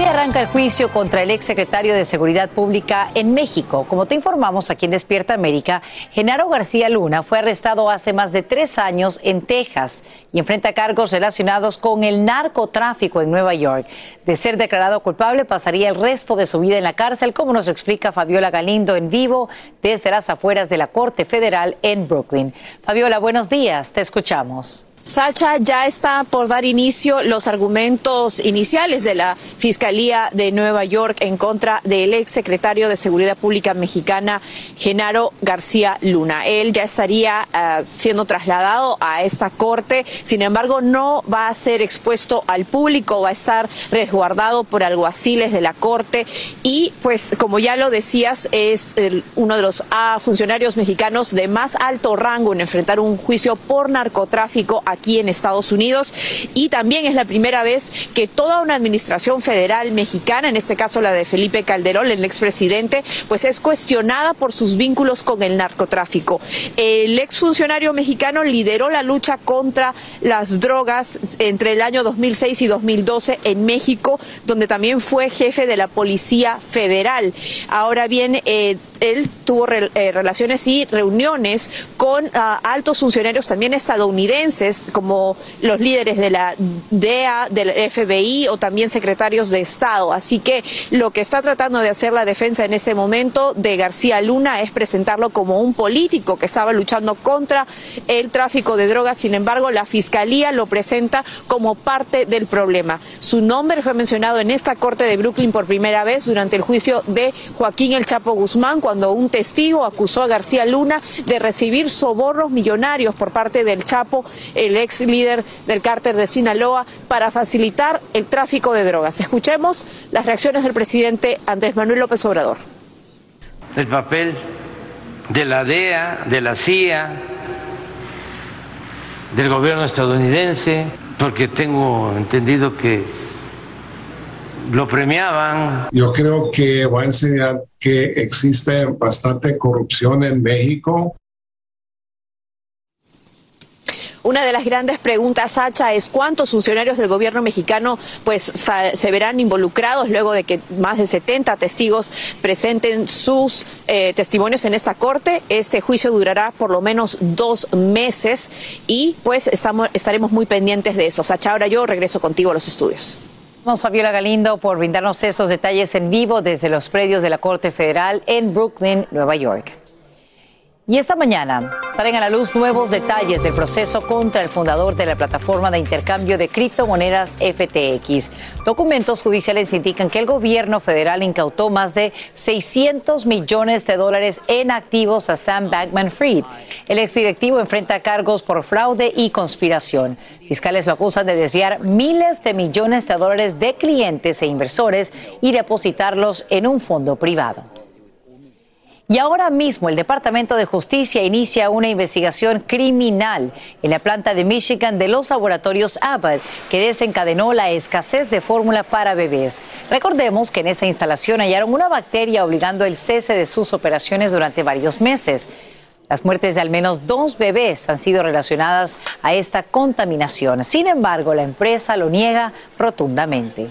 Arranca el juicio contra el exsecretario de Seguridad Pública en México. Como te informamos aquí en Despierta América, Genaro García Luna fue arrestado hace más de tres años en Texas y enfrenta cargos relacionados con el narcotráfico en Nueva York. De ser declarado culpable, pasaría el resto de su vida en la cárcel, como nos explica Fabiola Galindo en vivo desde las afueras de la Corte Federal en Brooklyn. Fabiola, buenos días, te escuchamos. Sacha, ya está por dar inicio los argumentos iniciales de la Fiscalía de Nueva York en contra del ex secretario de Seguridad Pública mexicana, Genaro García Luna. Él ya estaría uh, siendo trasladado a esta corte, sin embargo, no va a ser expuesto al público, va a estar resguardado por alguaciles de la corte y, pues, como ya lo decías, es uno de los uh, funcionarios mexicanos de más alto rango en enfrentar un juicio por narcotráfico aquí en Estados Unidos y también es la primera vez que toda una administración federal mexicana, en este caso la de Felipe Calderón, el expresidente, pues es cuestionada por sus vínculos con el narcotráfico. El exfuncionario mexicano lideró la lucha contra las drogas entre el año 2006 y 2012 en México, donde también fue jefe de la Policía Federal. Ahora bien, eh, él tuvo eh, relaciones y reuniones con uh, altos funcionarios también estadounidenses como los líderes de la DEA, del FBI o también secretarios de Estado. Así que lo que está tratando de hacer la defensa en este momento de García Luna es presentarlo como un político que estaba luchando contra el tráfico de drogas. Sin embargo, la Fiscalía lo presenta como parte del problema. Su nombre fue mencionado en esta corte de Brooklyn por primera vez durante el juicio de Joaquín El Chapo Guzmán, cuando un testigo acusó a García Luna de recibir sobornos millonarios por parte del Chapo, el ex líder del cártel de Sinaloa, para facilitar el tráfico de drogas. Escuchemos las reacciones del presidente Andrés Manuel López Obrador. El papel de la DEA, de la CIA, del gobierno estadounidense, porque tengo entendido que lo premiaban. Yo creo que va a enseñar que existe bastante corrupción en México. Una de las grandes preguntas, Sacha, es cuántos funcionarios del gobierno mexicano pues se verán involucrados luego de que más de 70 testigos presenten sus eh, testimonios en esta corte. Este juicio durará por lo menos dos meses y pues estamos, estaremos muy pendientes de eso. Sacha, ahora yo regreso contigo a los estudios. Gracias, Fabiola Galindo, por brindarnos esos detalles en vivo desde los predios de la Corte Federal en Brooklyn, Nueva York. Y esta mañana salen a la luz nuevos detalles del proceso contra el fundador de la plataforma de intercambio de criptomonedas FTX. Documentos judiciales indican que el gobierno federal incautó más de 600 millones de dólares en activos a Sam Bankman Fried. El exdirectivo enfrenta cargos por fraude y conspiración. Fiscales lo acusan de desviar miles de millones de dólares de clientes e inversores y depositarlos en un fondo privado. Y ahora mismo el Departamento de Justicia inicia una investigación criminal en la planta de Michigan de los laboratorios Abbott que desencadenó la escasez de fórmula para bebés. Recordemos que en esa instalación hallaron una bacteria obligando el cese de sus operaciones durante varios meses. Las muertes de al menos dos bebés han sido relacionadas a esta contaminación. Sin embargo, la empresa lo niega rotundamente.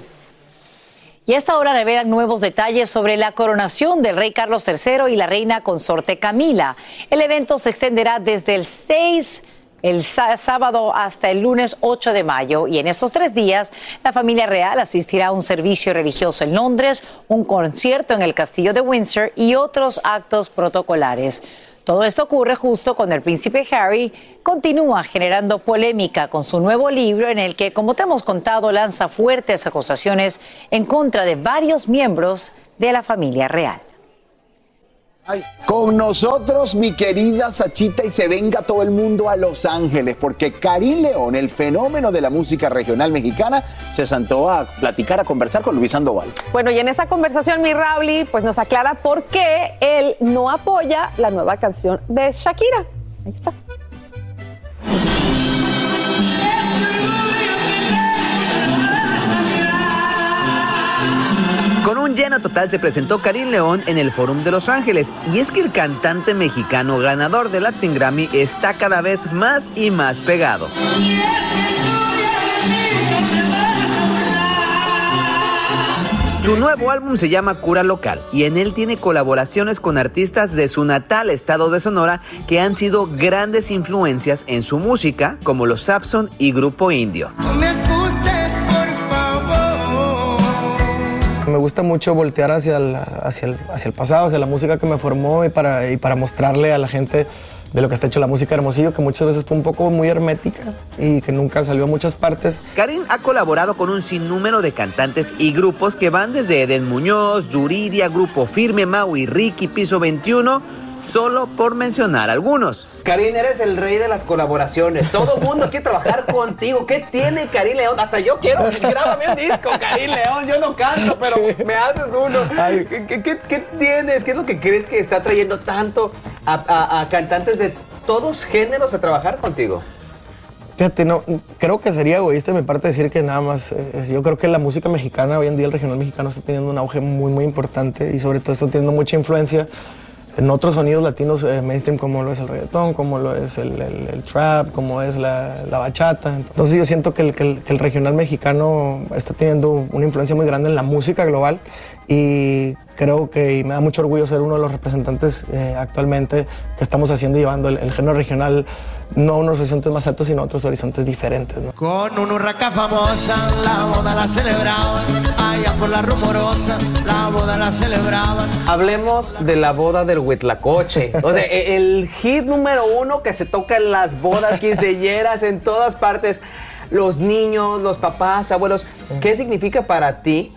Y a esta hora revelan nuevos detalles sobre la coronación del rey Carlos III y la reina consorte Camila. El evento se extenderá desde el 6 el sábado hasta el lunes 8 de mayo y en esos tres días la familia real asistirá a un servicio religioso en Londres, un concierto en el castillo de Windsor y otros actos protocolares. Todo esto ocurre justo cuando el príncipe Harry continúa generando polémica con su nuevo libro en el que, como te hemos contado, lanza fuertes acusaciones en contra de varios miembros de la familia real. Con nosotros, mi querida Sachita, y se venga todo el mundo a Los Ángeles, porque Karim León, el fenómeno de la música regional mexicana, se sentó a platicar, a conversar con Luis Sandoval. Bueno, y en esa conversación, mi Rauli, pues nos aclara por qué él no apoya la nueva canción de Shakira. Ahí está. Con un lleno total se presentó Karim León en el Fórum de Los Ángeles. Y es que el cantante mexicano ganador del Latin Grammy está cada vez más y más pegado. Su nuevo álbum se llama Cura Local y en él tiene colaboraciones con artistas de su natal estado de Sonora que han sido grandes influencias en su música, como los Sapson y Grupo Indio. Gusta mucho voltear hacia el, hacia, el, hacia el pasado, hacia la música que me formó y para, y para mostrarle a la gente de lo que está hecho la música Hermosillo, que muchas veces fue un poco muy hermética y que nunca salió a muchas partes. Karim ha colaborado con un sinnúmero de cantantes y grupos que van desde Eden Muñoz, Yuridia, Grupo Firme, Maui, Ricky, Piso 21, solo por mencionar algunos. Karim, eres el rey de las colaboraciones. Todo el mundo quiere trabajar contigo. ¿Qué tiene Karim León? Hasta yo quiero. Grábame un disco, Karim León. Yo no canto, pero me haces uno. ¿Qué, qué, qué tienes? ¿Qué es lo que crees que está trayendo tanto a, a- a cantantes de todos géneros a trabajar contigo? Fíjate, no, creo que sería egoísta de mi parte decir que nada más. eh, yo creo que la música mexicana, hoy en día el regional mexicano está teniendo un auge muy, muy importante y sobre todo está teniendo mucha influencia en otros sonidos latinos eh, mainstream como lo es el reggaetón, como lo es el, el- trap, como es la, la bachata. Entonces yo siento que el, regional mexicano está teniendo una influencia muy grande en la música global y creo que me da mucho orgullo ser uno de los representantes eh, actualmente que estamos haciendo y llevando el género regional no unos horizontes más altos, sino otros horizontes diferentes. ¿no? Con una urraca famosa, la boda la celebraban. Allá por la rumorosa, la boda la celebraban. Hablemos de la boda del Huitlacoche. O sea, e- el hit número uno que se toca en las bodas quinceañeras en todas partes. Los niños, los papás, abuelos. ¿Qué significa para ti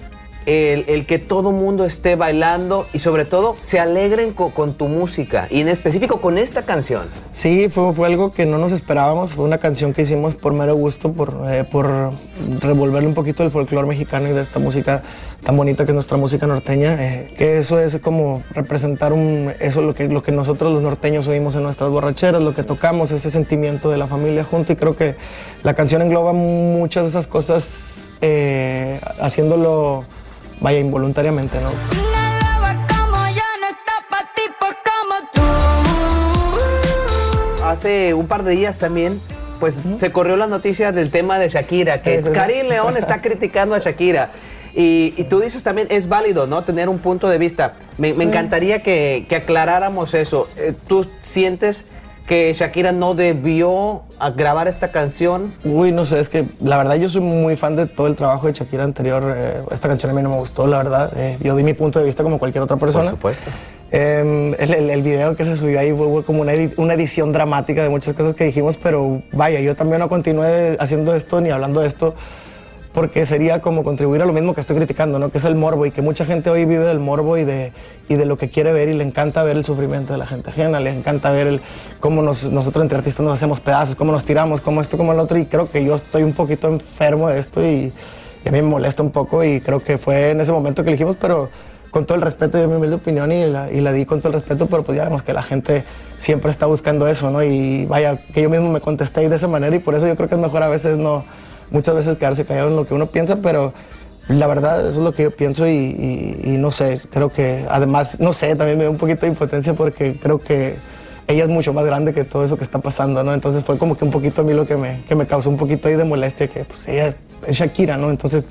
el, que todo mundo esté bailando y sobre todo se alegren co- con tu música? Y en específico con esta canción. Sí, fue, fue algo que no nos esperábamos. Fue una canción que hicimos por mero gusto, por, eh, por revolverle un poquito del folclore mexicano y de esta música tan bonita que es nuestra música norteña. eh, que eso es como representar un, eso lo que, lo que nosotros los norteños oímos en nuestras borracheras, lo que tocamos, ese sentimiento de la familia junto. Y creo que la canción engloba muchas de esas cosas, eh, haciéndolo, vaya, involuntariamente, ¿no? Hace un par de días también, pues se corrió la noticia del tema de Shakira, que Karim León está criticando a Shakira. Y, y tú dices también, es válido, ¿no? Tener un punto de vista. Me, me Sí. encantaría que, que aclaráramos eso. Eh, ¿Tú sientes que Shakira no debió grabar esta canción? Uy, no sé, es que la verdad yo soy muy fan de todo el trabajo de Shakira anterior. eh, esta canción a mí no me gustó, la verdad. eh, yo di mi punto de vista como cualquier otra persona. Por supuesto. Eh, el, el- el video que se subió ahí fue, fue como una, edi- una edición dramática de muchas cosas que dijimos, pero vaya, yo también no continué haciendo esto ni hablando de esto porque sería como contribuir a lo mismo que estoy criticando, ¿no? que es el morbo y que mucha gente hoy vive del morbo y de, y de lo que quiere ver y le encanta ver el sufrimiento de la gente ajena, le encanta ver cómo nos- nosotros entre artistas nos hacemos pedazos, cómo nos tiramos, cómo esto, cómo el otro y creo que yo estoy un poquito enfermo de esto y, y a mí me molesta un poco y creo que fue en ese momento que elegimos, pero con todo el respeto, yo mi humilde opinión y la, y la di con todo el respeto, pero pues ya vemos que la gente siempre está buscando eso, ¿no? Y vaya, que yo mismo me contesté de esa manera y por eso yo creo que es mejor a veces no, muchas veces quedarse callado en lo que uno piensa, pero la verdad eso es lo que yo pienso y, y- y no sé, creo que además, no sé, también me da un poquito de impotencia porque creo que ella es mucho más grande que todo eso que está pasando, ¿no? Entonces fue como que un poquito a mí lo que me, que me causó un poquito ahí de molestia, que pues ella es Shakira, ¿no? Entonces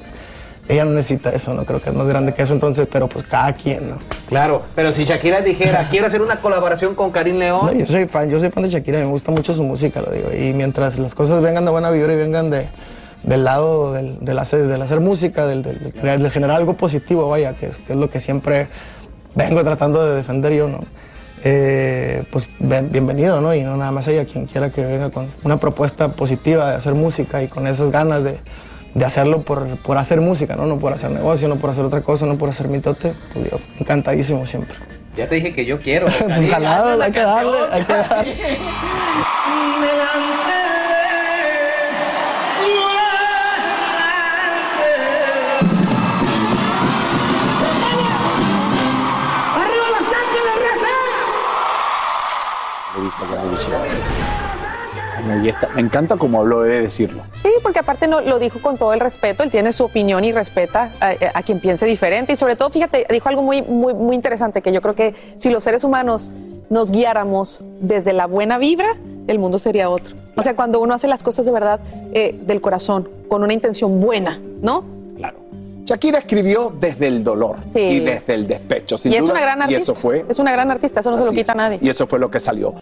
ella no necesita eso, ¿no? Creo que es más grande que eso, entonces, pero pues cada quien, ¿no? Claro, pero si Shakira dijera, quiero hacer una colaboración con Karim León. No, yo soy fan, yo soy fan de Shakira, me gusta mucho su música, lo digo. Y mientras las cosas vengan de buena vibra y vengan de, del lado del, del hacer, del hacer música, del, generar algo positivo, vaya, que es, que es lo que siempre vengo tratando de defender yo, ¿no? Eh, pues ben- bienvenido, ¿no? Y no nada más ella, quien quiera que venga con una propuesta positiva de hacer música y con esas ganas de, de hacerlo por, por hacer música, ¿no? No por hacer negocio, no por hacer otra cosa, no por hacer mitote, pues yo encantadísimo siempre. Ya te dije que yo quiero. Pues jalado, hay que darle, hay que darle. Y me encanta cómo habló de decirlo. Sí, porque aparte no, lo dijo con todo el respeto, él tiene su opinión y respeta a, a quien piense diferente y sobre todo, fíjate, dijo algo muy, muy, muy interesante que yo creo que si los seres humanos nos guiáramos desde la buena vibra, el mundo sería otro. O sea, cuando uno hace las cosas de verdad, eh, del corazón, con una intención buena, ¿no? Shakira escribió desde el dolor Sí. y desde el despecho. sin y es duda, una gran Y artista. eso fue. Es una gran artista, eso no se lo quita a nadie. Y eso fue lo que salió.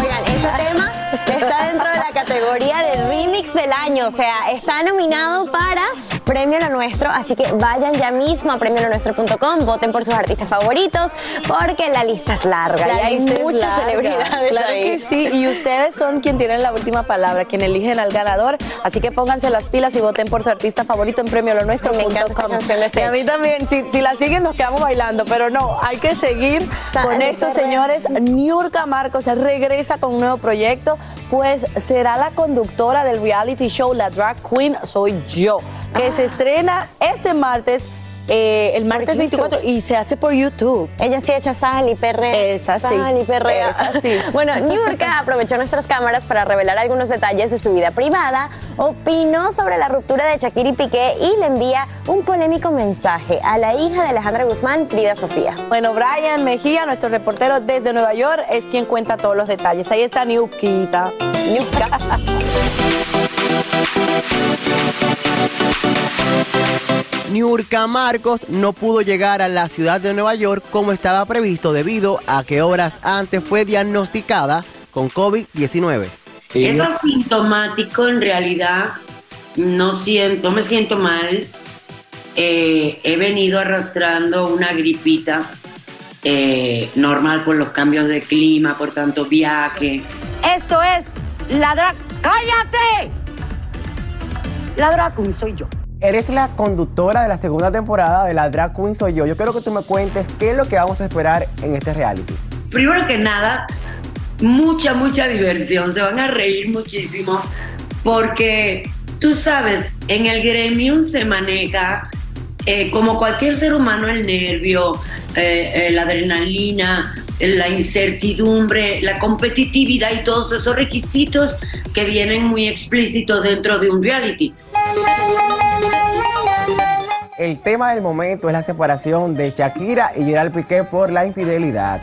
Oigan, este tema está dentro de la categoría de remix del año, o sea, está nominado para Premio Lo Nuestro, así que vayan ya mismo a premiolonuestro.com, voten por sus artistas favoritos, porque la lista es larga La y hay lista muchas larga. celebridades Claro ahí. que sí, y ustedes son quien tienen la última palabra, quien eligen al ganador, así que pónganse las pilas y voten por su artista favorito en premio lo nuestro. Me encanta esta canción de Y a mí también, si, si la siguen nos quedamos bailando, pero no, hay que seguir con esto, señores. Niurka Marcos regresa con un nuevo proyecto, pues será la conductora del reality show La Drag Queen Soy Yo, que se estrena este martes. eh, el martes YouTube. 24 y se hace por YouTube. Ella sí echa sal y perrea. Es así. Sal y perrea. Es así. Bueno, Niurka aprovechó nuestras cámaras para revelar algunos detalles de su vida privada, opinó sobre la ruptura de Shakira y Piqué y le envía un polémico mensaje a la hija de Alejandra Guzmán, Frida Sofía. Bueno, Brian Mejía, nuestro reportero desde Nueva York, es quien cuenta todos los detalles. Ahí está Niuquita. Niurka. Niurka Marcos no pudo llegar a la ciudad de Nueva York como estaba previsto debido a que horas antes fue diagnosticada con COVID-19. Es asintomático en realidad. No siento, no me siento mal. Eh, he venido arrastrando una gripita eh, normal por los cambios de clima, por tanto viaje. Esto es la drag. ¡Cállate! La drag queen soy yo. Eres la conductora de la segunda temporada de la Drag Queen Soy Yo. Yo quiero que tú me cuentes qué es lo que vamos a esperar en este reality. Primero que nada, mucha, mucha diversión. Se van a reír muchísimo porque tú sabes, en el gremio se maneja eh, como cualquier ser humano el nervio, eh, eh, la adrenalina, la incertidumbre, la competitividad y todos esos requisitos que vienen muy explícitos dentro de un reality. El tema del momento es la separación de Shakira y Gerard Piqué por la infidelidad.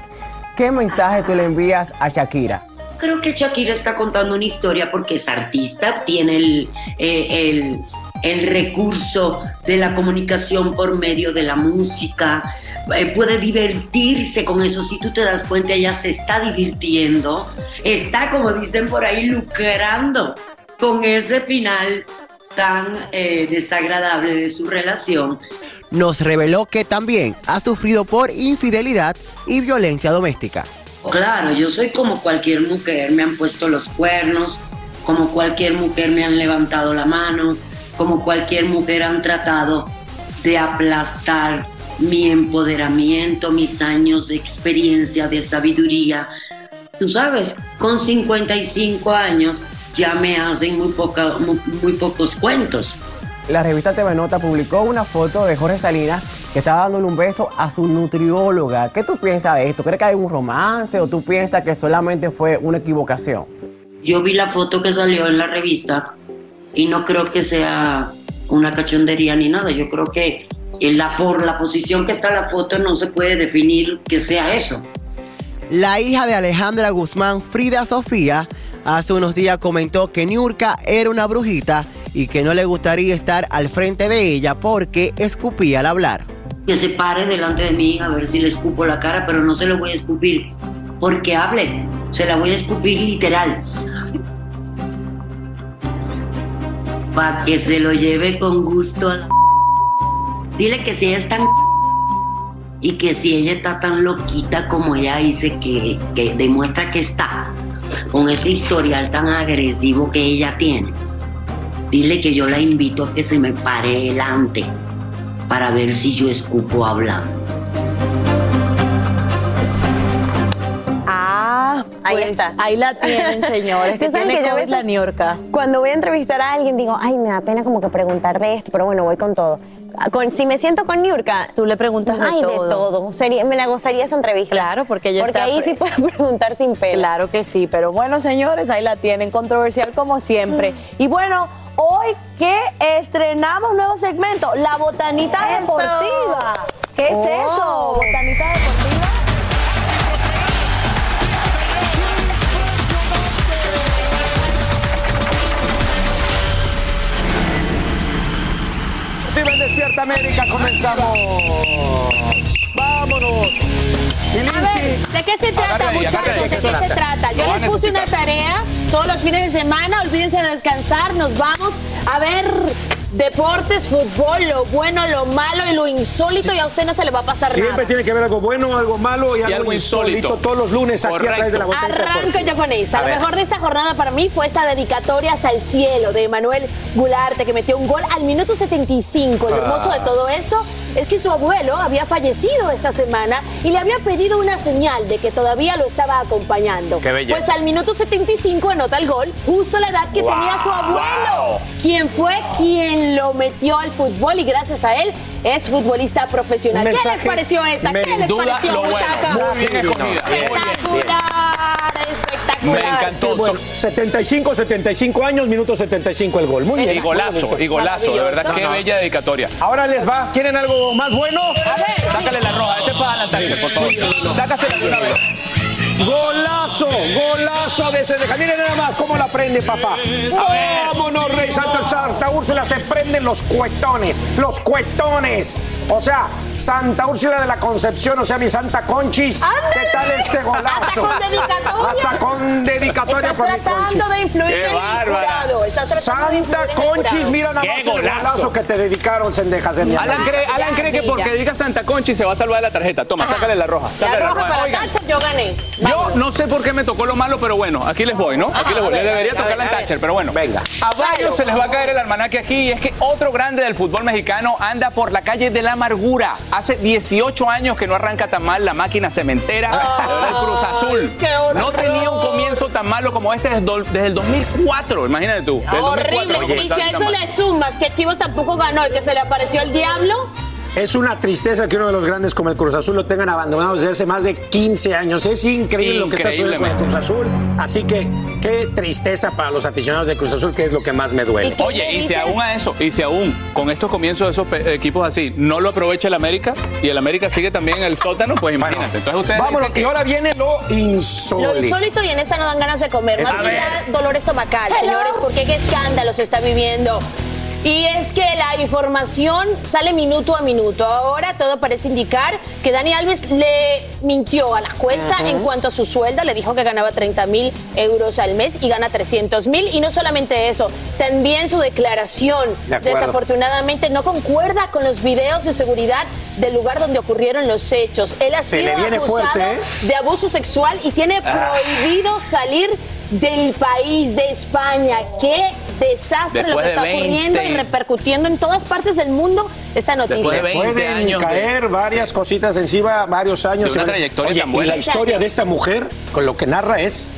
¿Qué mensaje tú le envías a Shakira? Creo que Shakira está contando una historia porque es artista, tiene el, eh, el, recurso de la comunicación por medio de la música, eh, puede divertirse con eso. Si tú te das cuenta, ella se está divirtiendo, está, como dicen por ahí, lucrando con ese final tan eh, desagradable de su relación. Nos reveló que también ha sufrido por infidelidad y violencia doméstica. Claro, yo soy como cualquier mujer, me han puesto los cuernos, como cualquier mujer me han levantado la mano, como cualquier mujer han tratado de aplastar mi empoderamiento, mis años de experiencia, de sabiduría. Tú sabes, con 55 años ya me hacen muy, poca- muy, muy pocos cuentos. La revista TV Nota publicó una foto de Jorge Salinas que estaba dándole un beso a su nutrióloga. ¿Qué tú piensas de esto? ¿Crees que hay un romance o tú piensas que solamente fue una equivocación? Yo vi la foto que salió en la revista y no creo que sea una cachondería ni nada. Yo creo que en la, por la posición que está la foto no se puede definir que sea eso. La hija de Alejandra Guzmán, Frida Sofía, hace unos días comentó que Niurka era una brujita y que no le gustaría estar al frente de ella porque escupía al hablar. Que se pare delante de mí a ver si le escupo la cara, pero no se lo voy a escupir porque hable. Se la voy a escupir literal. Para que se lo lleve con gusto a la... Dile que si ella es tan... Y que si ella está tan loquita como ella dice que, que demuestra que está, con ese historial tan agresivo que ella tiene, dile que yo la invito a que se me pare delante para ver si yo escupo hablando. Ah, Ahí pues, está. Ahí la tienen, señores. que tiene que yo la Niorca. Cuando voy a entrevistar a alguien, digo, ay, me da pena como que preguntar de esto, pero bueno, voy con todo. Con, si me siento con Niurka, Tú le preguntas de ay, todo. de todo. Sería, me la gozaría esa entrevista. Claro, porque ella Porque está ahí sí puedo preguntar sin pena. Claro que sí, pero bueno, señores, ahí la tienen, controversial como siempre. Y bueno, hoy que estrenamos nuevo segmento, la botanita Eso. deportiva. ¿Qué es eso? Oh. Botanita deportiva. América, comenzamos. Vámonos. Y A ver, ¿de qué se trata, muchachos? ¿De qué se trata? Yo les puse una tarea todos los fines de semana. Olvídense de descansar. Nos vamos a ver deportes, fútbol, lo bueno, lo malo y lo insólito. Y a usted no se le va a pasar Siempre nada. tiene que haber algo bueno, algo malo y, Y algo, algo insólito. insólito. Todos los lunes aquí a través de la botella. Arranco yo con esta. A Lo ver. mejor de esta jornada para mí fue esta dedicatoria hasta el cielo de Manuel Gularte, que metió un gol al minuto 75. Lo hermoso de Ah. todo esto es que su abuelo había fallecido esta semana y le había pedido una señal de que todavía lo estaba acompañando. Qué belleza. Pues al minuto 75 anota el gol, justo la edad que Wow, tenía su abuelo, quien fue quien lo metió al fútbol y gracias a él es futbolista profesional. ¿Qué les pareció esta? ¿Qué les duda, pareció, lo bueno. muchachos? Muy bien escogida. Espectacular, espectacular. Qué bueno. 75, 75 años, minuto 75 el gol. Muy bien. Y golazo, y golazo, de verdad, qué bella dedicatoria. Ahora les va. ¿Quieren algo más bueno? Sácale la roja, este es para adelantarse, por favor. Sácasela de una vez. Golazo, golazo de Sendeja. Miren nada más cómo la prende, papá. Vámonos, Rey Santo el Santa Úrsula. Se prenden los cuetones, los cuetones. O sea, Santa Úrsula de la Concepción, o sea, mi Santa Conchis. ¿Qué tal este golazo? Hasta con dedicatoria. Hasta con dedicatoria Estás con mi tratando Conchis. de influir Qué en el jurado. Estás tratando de influir Santa Conchis, mira nada ¡Qué más el golazo! que te dedicaron, Sendejas de mi Alan cree, Alan cree que porque diga Santa Conchi se va a salvar de la tarjeta. Toma, sácale la roja. La roja para Oigan, Thatcher, yo gané. Yo no sé por qué me tocó lo malo, pero bueno, aquí les voy, ¿no? Aquí les voy. Les debería tocar la Thatcher, pero bueno. Venga. A varios se les va a caer el almanaque aquí y es que otro grande del fútbol mexicano anda por la calle de la amargura. Hace 18 años que no arranca tan mal la máquina cementera del Cruz Azul. No tenía un comienzo tan malo como este desde, el 2004, imagínate tú. Desde el 2004 Horrible. Y si a eso le sumas que Chivas tampoco ganó y que se le apareció el diablo. Es una tristeza que uno de los grandes como el Cruz Azul lo tengan abandonado desde hace más de 15 años. Es increíble lo que está sucediendo con el Cruz Azul. Así que qué tristeza para los aficionados del Cruz Azul, que es lo que más me duele. Oye, y si aún a eso, y si aún con estos comienzos de esos equipos así, no lo aprovecha el América y el América sigue también en el sótano, pues imagínate. Entonces ustedes Vámonos, que- y ahora viene lo insólito. Lo insólito y en esta no dan ganas de comer. Más bien dolor estomacal, señores, porque qué escándalo se está viviendo. Y es que la información sale minuto a minuto. Ahora todo parece indicar que Dani Alves le mintió a la jueza en cuanto a su sueldo. Le dijo que ganaba 30 mil euros al mes y gana 300 mil. Y no solamente eso, también su declaración De desafortunadamente no concuerda con los videos de seguridad del lugar donde ocurrieron los hechos. Él ha Se sido acusado fuerte, ¿eh? de abuso sexual y tiene Ah. prohibido salir del país, de España. Qué desastre lo que de está 20. ocurriendo y repercutiendo en todas partes del mundo esta noticia. Pueden caer varias cositas encima, varios años. De una trayectoria Oye, tan y la historia de esta mujer, con lo que narra, es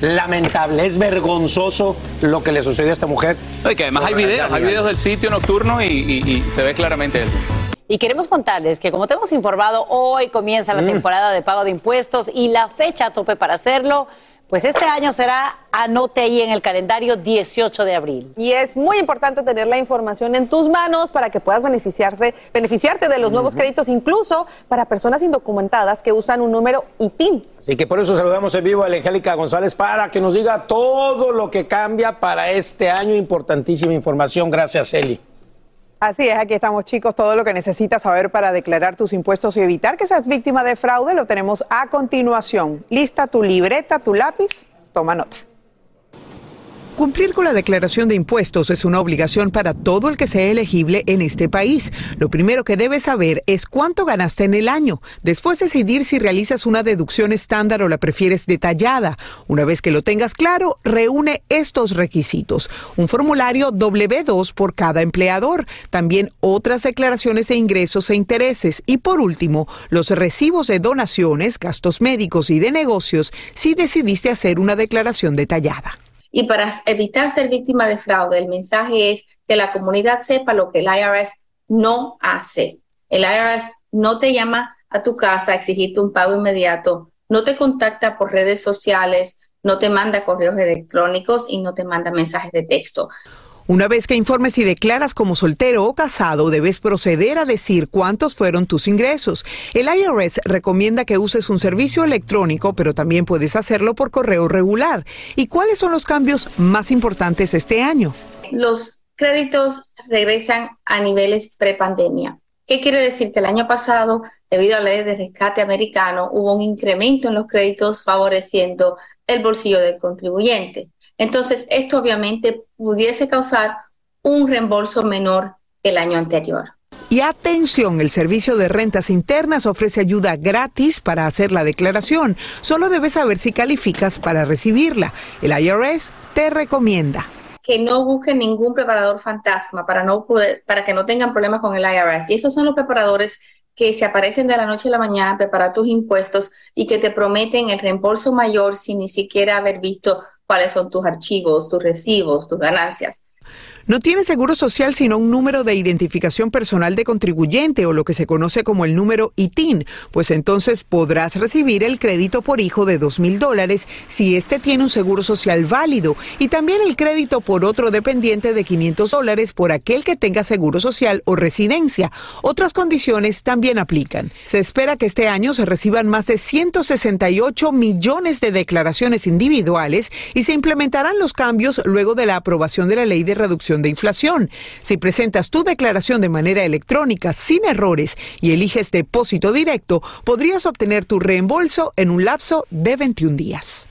lamentable, es vergonzoso lo que le sucedió a esta mujer. Y que además hay videos, hay videos del sitio nocturno y, y- y se ve claramente eso. Y queremos contarles que como te hemos informado, hoy comienza la Mm. temporada de pago de impuestos y la fecha a tope para hacerlo, pues este año será, anote ahí en el calendario, 18 de abril. Y es muy importante tener la información en tus manos para que puedas beneficiarse, beneficiarte de los nuevos créditos, incluso para personas indocumentadas que usan un número ITIN. Así que por eso saludamos en vivo a la Angélica González para que nos diga todo lo que cambia para este año. Importantísima información. Gracias, Eli. Así es, aquí estamos chicos, todo lo que necesitas saber para declarar tus impuestos y evitar que seas víctima de fraude lo tenemos a continuación. Lista tu libreta, tu lápiz, toma nota. Cumplir con la declaración de impuestos es una obligación para todo el que sea elegible en este país. Lo primero que debes saber es cuánto ganaste en el año. Después decidir si realizas una deducción estándar o la prefieres detallada. Una vez que lo tengas claro, reúne estos requisitos. Un formulario W2 por cada empleador. También otras declaraciones de ingresos e intereses. Y por último, los recibos de donaciones, gastos médicos y de negocios si decidiste hacer una declaración detallada. Y para evitar ser víctima de fraude, el mensaje es que la comunidad sepa lo que el IRS no hace. El IRS no te llama a tu casa a exigirte un pago inmediato, no te contacta por redes sociales, no te manda correos electrónicos y no te manda mensajes de texto. Una vez que informes si declaras como soltero o casado, debes proceder a decir cuántos fueron tus ingresos. El IRS recomienda que uses un servicio electrónico, pero también puedes hacerlo por correo regular. ¿Y cuáles son los cambios más importantes este año? Los créditos regresan a niveles prepandemia. ¿Qué quiere decir? Que el año pasado, debido a la ley de rescate americano, hubo un incremento en los créditos favoreciendo el bolsillo del contribuyente. Entonces, esto obviamente pudiese causar un reembolso menor que el año anterior. Y atención, el Servicio de Rentas Internas ofrece ayuda gratis para hacer la declaración. Solo debes saber si calificas para recibirla. El IRS te recomienda que no busquen ningún preparador fantasma para, no poder, para que no tengan problemas con el IRS. Y esos son los preparadores que se aparecen de la noche a la mañana a preparar tus impuestos y que te prometen el reembolso mayor sin ni siquiera haber visto cuáles son tus archivos, tus recibos, tus ganancias. No tiene seguro social sino un número de identificación personal de contribuyente o lo que se conoce como el número ITIN, pues entonces podrás recibir el crédito por hijo de dos mil dólares si éste tiene un seguro social válido y también el crédito por otro dependiente de 500 dólares por aquel que tenga seguro social o residencia. Otras condiciones también aplican. Se espera que este año se reciban más de 168 millones de declaraciones individuales y se implementarán los cambios luego de la aprobación de la ley de reducción de inflación. Si presentas tu declaración de manera electrónica sin errores y eliges depósito directo, podrías obtener tu reembolso en un lapso de 21 días.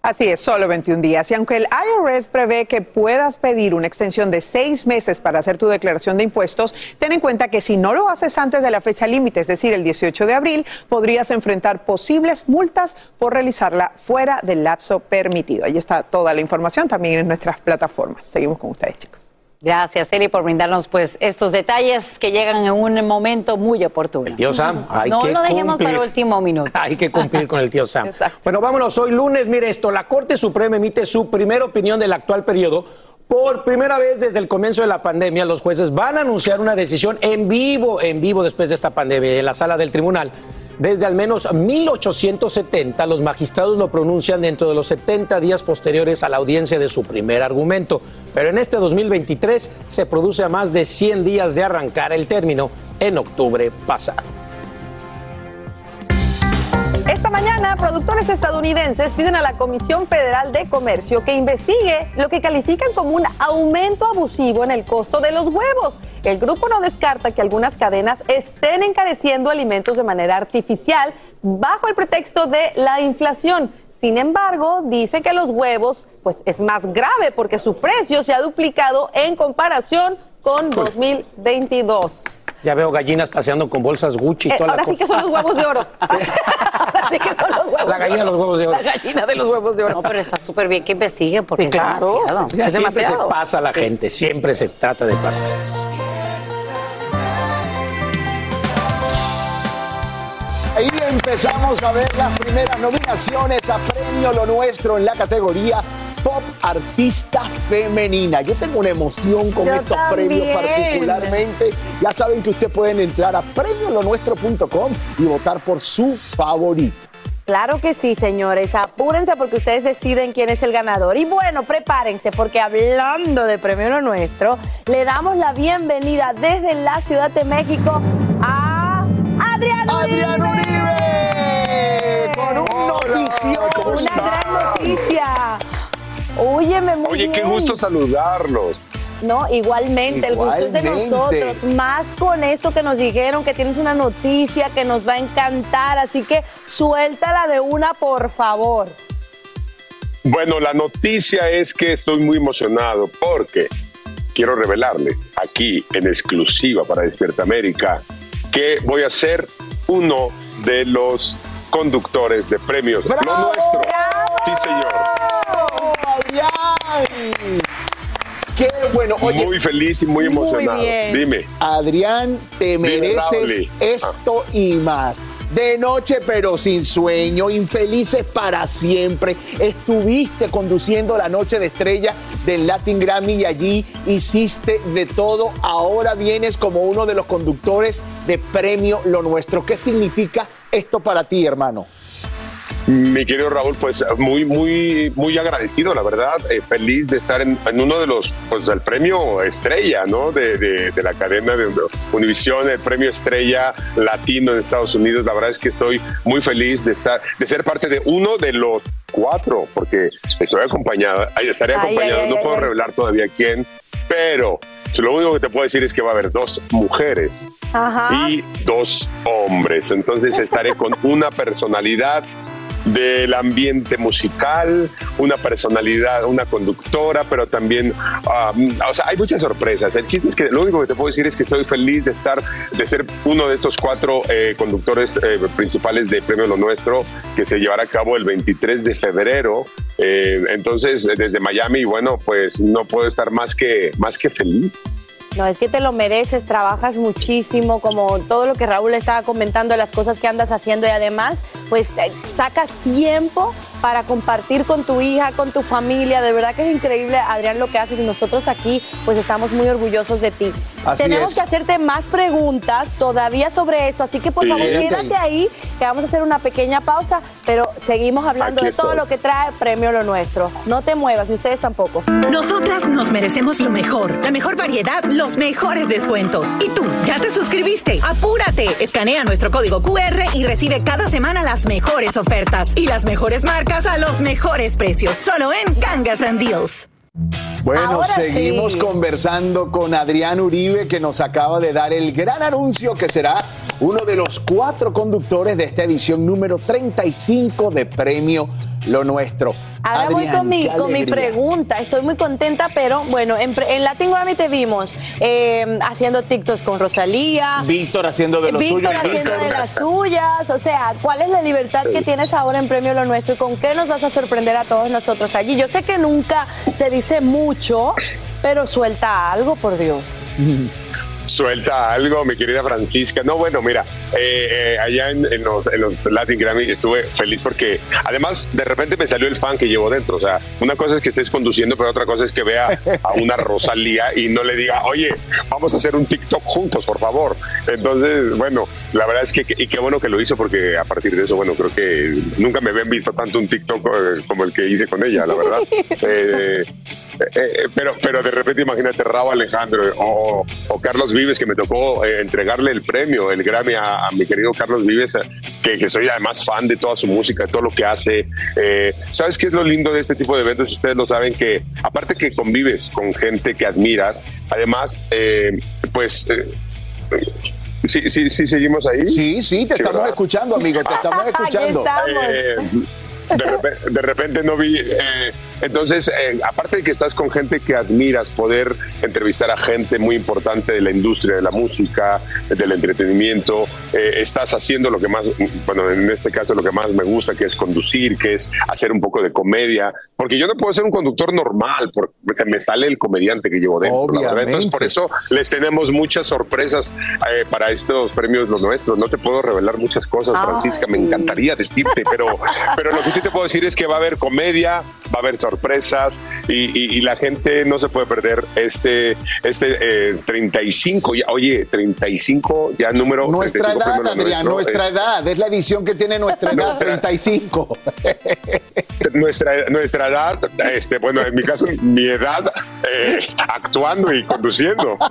Así es, solo 21 días. Y aunque el IRS prevé que puedas pedir una extensión de seis meses para hacer tu declaración de impuestos, ten en cuenta que si no lo haces antes de la fecha límite, es decir, el 18 de abril, podrías enfrentar posibles multas por realizarla fuera del lapso permitido. Ahí está toda la información también en nuestras plataformas. Seguimos con ustedes, chicos. Gracias, Eli, por brindarnos pues estos detalles que llegan en un momento muy oportuno. El tío Sam, hay no que lo dejemos cumplir. para el último minuto. Hay que cumplir con el tío Sam. Bueno, vámonos. Hoy lunes, mire esto. La Corte Suprema emite su primera opinión del actual periodo. Por primera vez desde el comienzo de la pandemia, los jueces van a anunciar una decisión en vivo, en vivo después de esta pandemia, en la sala del tribunal. Desde al menos 1870, los magistrados lo pronuncian dentro de los 70 días posteriores a la audiencia de su primer argumento. Pero en este 2023 se produce a más de 100 días de arrancar el término en octubre pasado. Esta mañana, productores estadounidenses piden a la Comisión Federal de Comercio que investigue lo que califican como un aumento abusivo en el costo de los huevos. El grupo no descarta que algunas cadenas estén encareciendo alimentos de manera artificial bajo el pretexto de la inflación. Sin embargo, dice que los huevos pues es más grave porque su precio se ha duplicado en comparación con 2022. Ya veo gallinas paseando con bolsas Gucci y Eh, toda ahora la sí que cosa. son los huevos de oro. ahora sí que son los huevos. La gallina de los huevos de oro. La gallina de los huevos de oro. No, pero está súper bien que investiguen porque Sí, es claro. demasiado. Ya Es siempre se demasiado. pasa la gente, siempre se trata de pasar. Ahí empezamos a ver las primeras nominaciones a Premio Lo Nuestro en la categoría Artista Femenina. Yo tengo una emoción con Yo estos también. premios particularmente. Ya saben que ustedes pueden entrar a premiolonuestro.com y votar por su favorito. Claro que sí, señores. Apúrense porque ustedes deciden quién es el ganador. Y bueno, prepárense porque hablando de Premio Lo Nuestro, le damos la bienvenida desde la Ciudad de México a Adrián Adrián Uribe. Con un. Una gran noticia. Óyeme muy Oye, qué gusto saludarlos. No, igualmente, el gusto es de Igualmente. nosotros. Más con esto que nos dijeron que tienes una noticia que nos va a encantar. Así que suéltala de una, por favor. Bueno, la noticia es que estoy muy emocionado porque quiero revelarles aquí en exclusiva para Despierta América que voy a ser uno de los conductores de premios Lo Nuestro. Sí, señor. Qué bueno. Oye, muy feliz y muy emocionado. Dime. Adrián, te mereces esto y más. De noche pero sin sueño, infelices para siempre. Estuviste conduciendo la noche de estrella del Latin Grammy y allí hiciste de todo. Ahora vienes como uno de los conductores de Premio Lo Nuestro. ¿Qué significa esto para ti, hermano? Mi querido Raúl, pues muy, muy, muy agradecido, la verdad, eh, feliz de estar en, en uno de los, pues del premio estrella, ¿no? De, de- de la cadena de Univisión, el premio estrella latino en Estados Unidos. La verdad es que estoy muy feliz de estar, de ser parte de uno de los cuatro, porque estoy acompañado, estaré Ay, acompañado, ay, no ay, puedo ay. revelar todavía quién, Pero lo único que te puedo decir es que va a haber dos mujeres Ajá. y dos hombres. Entonces estaré con una personalidad del ambiente musical, una personalidad, una conductora, pero también, ah, o sea, hay muchas sorpresas. El chiste es que lo único que te puedo decir es que estoy feliz de estar, de ser uno de estos cuatro eh, conductores eh, principales de Premio Lo Nuestro, que se llevará a cabo el 23 de febrero. Eh, entonces, desde Miami, bueno, pues no puedo estar más que, más que feliz. No, es que te lo mereces, trabajas muchísimo, como todo lo que Raúl estaba comentando, las cosas que andas haciendo y además, pues eh, sacas tiempo para compartir con tu hija, con tu familia. De verdad que es increíble, Adrián, lo que haces y nosotros aquí, pues estamos muy orgullosos de ti. Así Tenemos es. que hacerte más preguntas todavía sobre esto, así que por Sí, favor quédate ahí, que vamos a hacer una pequeña pausa, pero seguimos hablando Aquí de todo estoy. lo que trae Premio Lo Nuestro. No te muevas, ni ustedes tampoco. Nosotras nos merecemos lo mejor, la mejor variedad, los mejores descuentos. ¿Y tú, ya te suscribiste? ¡Apúrate! Escanea nuestro código QR y recibe cada semana las mejores ofertas y las mejores marcas a los mejores precios, solo en Gangas and Deals. Bueno, Ahora seguimos sí. conversando con Adrián Uribe, que nos acaba de dar el gran anuncio que será uno de los cuatro conductores de esta edición número 35 de Premio Lo Nuestro. Ahora voy con mi, con pregunta. Estoy muy contenta, pero bueno, en, Latin Grammy te vimos eh, haciendo TikToks con Rosalía. Víctor haciendo de lo Víctor suyo. haciendo Víctor. de las suyas. O sea, ¿cuál es la libertad que tienes ahora en Premio Lo Nuestro y con qué nos vas a sorprender a todos nosotros allí? Yo sé que nunca se dice mucho, pero suelta algo, por Dios. Suelta algo, mi querida Francisca. No, bueno, mira, eh, eh, allá en, en los, en los Latin Grammy estuve feliz porque además de repente me salió el fan que llevo dentro. O sea, una cosa es que estés conduciendo, pero otra cosa es que vea a una Rosalía y no le diga, oye, vamos a hacer un TikTok juntos, por favor. Entonces, bueno, la verdad es que, y qué bueno que lo hizo porque a partir de eso, bueno, creo que nunca me habían visto tanto un TikTok eh, como el que hice con ella, la verdad. Eh, eh, eh, pero, pero de repente imagínate Raúl Alejandro o, o Carlos Vives, que me tocó eh, entregarle el premio, el Grammy a, a mi querido Carlos Vives, que, que soy además fan de toda su música, de todo lo que hace. Eh, ¿Sabes qué es lo lindo de este tipo de eventos? Ustedes lo saben, que aparte que convives con gente que admiras, eh, pues... eh, Sí, sí, sí, seguimos ahí. Sí, sí, te estamos ¿verdad? escuchando, amigo, te estamos escuchando. Eh, de, repente, de repente no vi. eh, entonces, eh, aparte de que estás con gente que admiras, poder entrevistar a gente muy importante de la industria de la música, del entretenimiento, eh, estás haciendo lo que más, bueno, en este caso lo que más me gusta, que es conducir, que es hacer un poco de comedia, porque yo no puedo ser un conductor normal, porque se me sale el comediante que llevo dentro. la verdad. Entonces, por eso les tenemos muchas sorpresas eh, para estos premios los nuestros. No te puedo revelar muchas cosas, Francisca, me encantaría decirte, pero, pero lo que sí te puedo decir es que va a haber comedia, va a haber sorpresas y, y- y la gente no se puede perder este, este eh, 35, ya, oye, 35 ya número. Nuestra 35 edad, Adrián, Nuestro, nuestra es- edad. Es la edición que tiene nuestra edad, Nuestra- 35. nuestra, nuestra edad, este, bueno, en mi caso, mi edad, eh, actuando y conduciendo.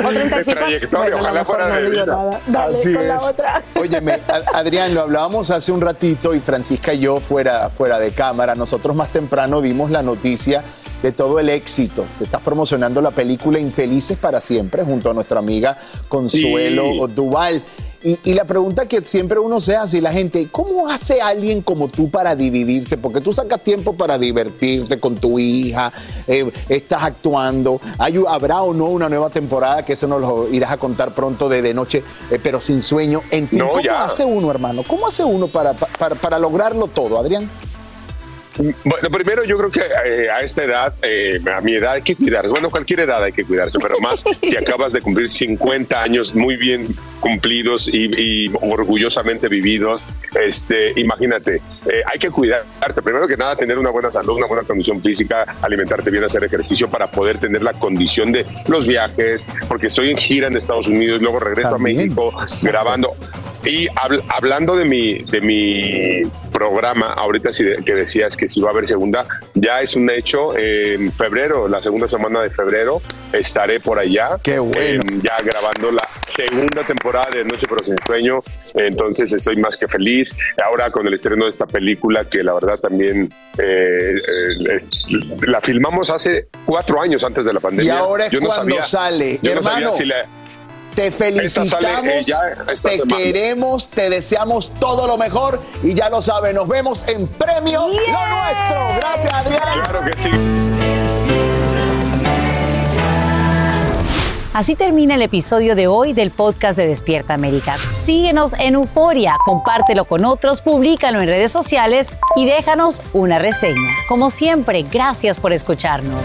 O 35. trayectoria, Bueno, ojalá fuera no de vida. nada. Dale Así con la es. otra. Óyeme, Adrián, lo hablábamos hace un ratito y Francisca y yo fuera, fuera de cámara. Nosotros más temprano vimos la noticia de todo el éxito. Te estás promocionando la película Infelices para siempre junto a nuestra amiga Consuelo Sí. Duval. Y, y la pregunta que siempre uno se hace, y la gente, ¿cómo hace alguien como tú para dividirse? Porque tú sacas tiempo para divertirte con tu hija, eh, estás actuando. Hay, ¿Habrá o no una nueva temporada? Que eso nos lo irás a contar pronto de, de noche, eh, pero sin sueño. En fin, No, ¿cómo ya. hace uno, hermano? ¿Cómo hace uno para, para, para lograrlo todo, Adrián? Bueno, primero yo creo que eh, a esta edad, eh, a mi edad hay que cuidarse. Bueno, cualquier edad hay que cuidarse, pero más si acabas de cumplir 50 años muy bien cumplidos y, y orgullosamente vividos. Este, imagínate, eh, hay que cuidarte. Primero que nada, tener una buena salud, una buena condición física, alimentarte bien, hacer ejercicio para poder tener la condición de los viajes, porque estoy en gira en Estados Unidos, luego regreso a México grabando. Y habl- hablando de mi, de mi programa, ahorita que decías que si va a haber segunda, ya es un hecho. En febrero, la segunda semana de febrero, estaré por allá. Qué bueno. eh, ya grabando la segunda temporada de Noche pero sin sueño. Entonces estoy más que feliz. Ahora con el estreno de esta película que la verdad también eh, eh, la filmamos hace cuatro años antes de la pandemia. Y ahora es Yo no cuando sabía- sale. Yo no sabía Hermano, si la- Te eh, felicitamos, te semana. queremos, te deseamos todo lo mejor y ya lo sabes, nos vemos en Premio Lo Nuestro. Gracias, Adrián. Claro que sí. Así termina el episodio de hoy del podcast de Despierta América. Síguenos en Euforia, compártelo con otros, públicalo en redes sociales y déjanos una reseña. Como siempre, gracias por escucharnos.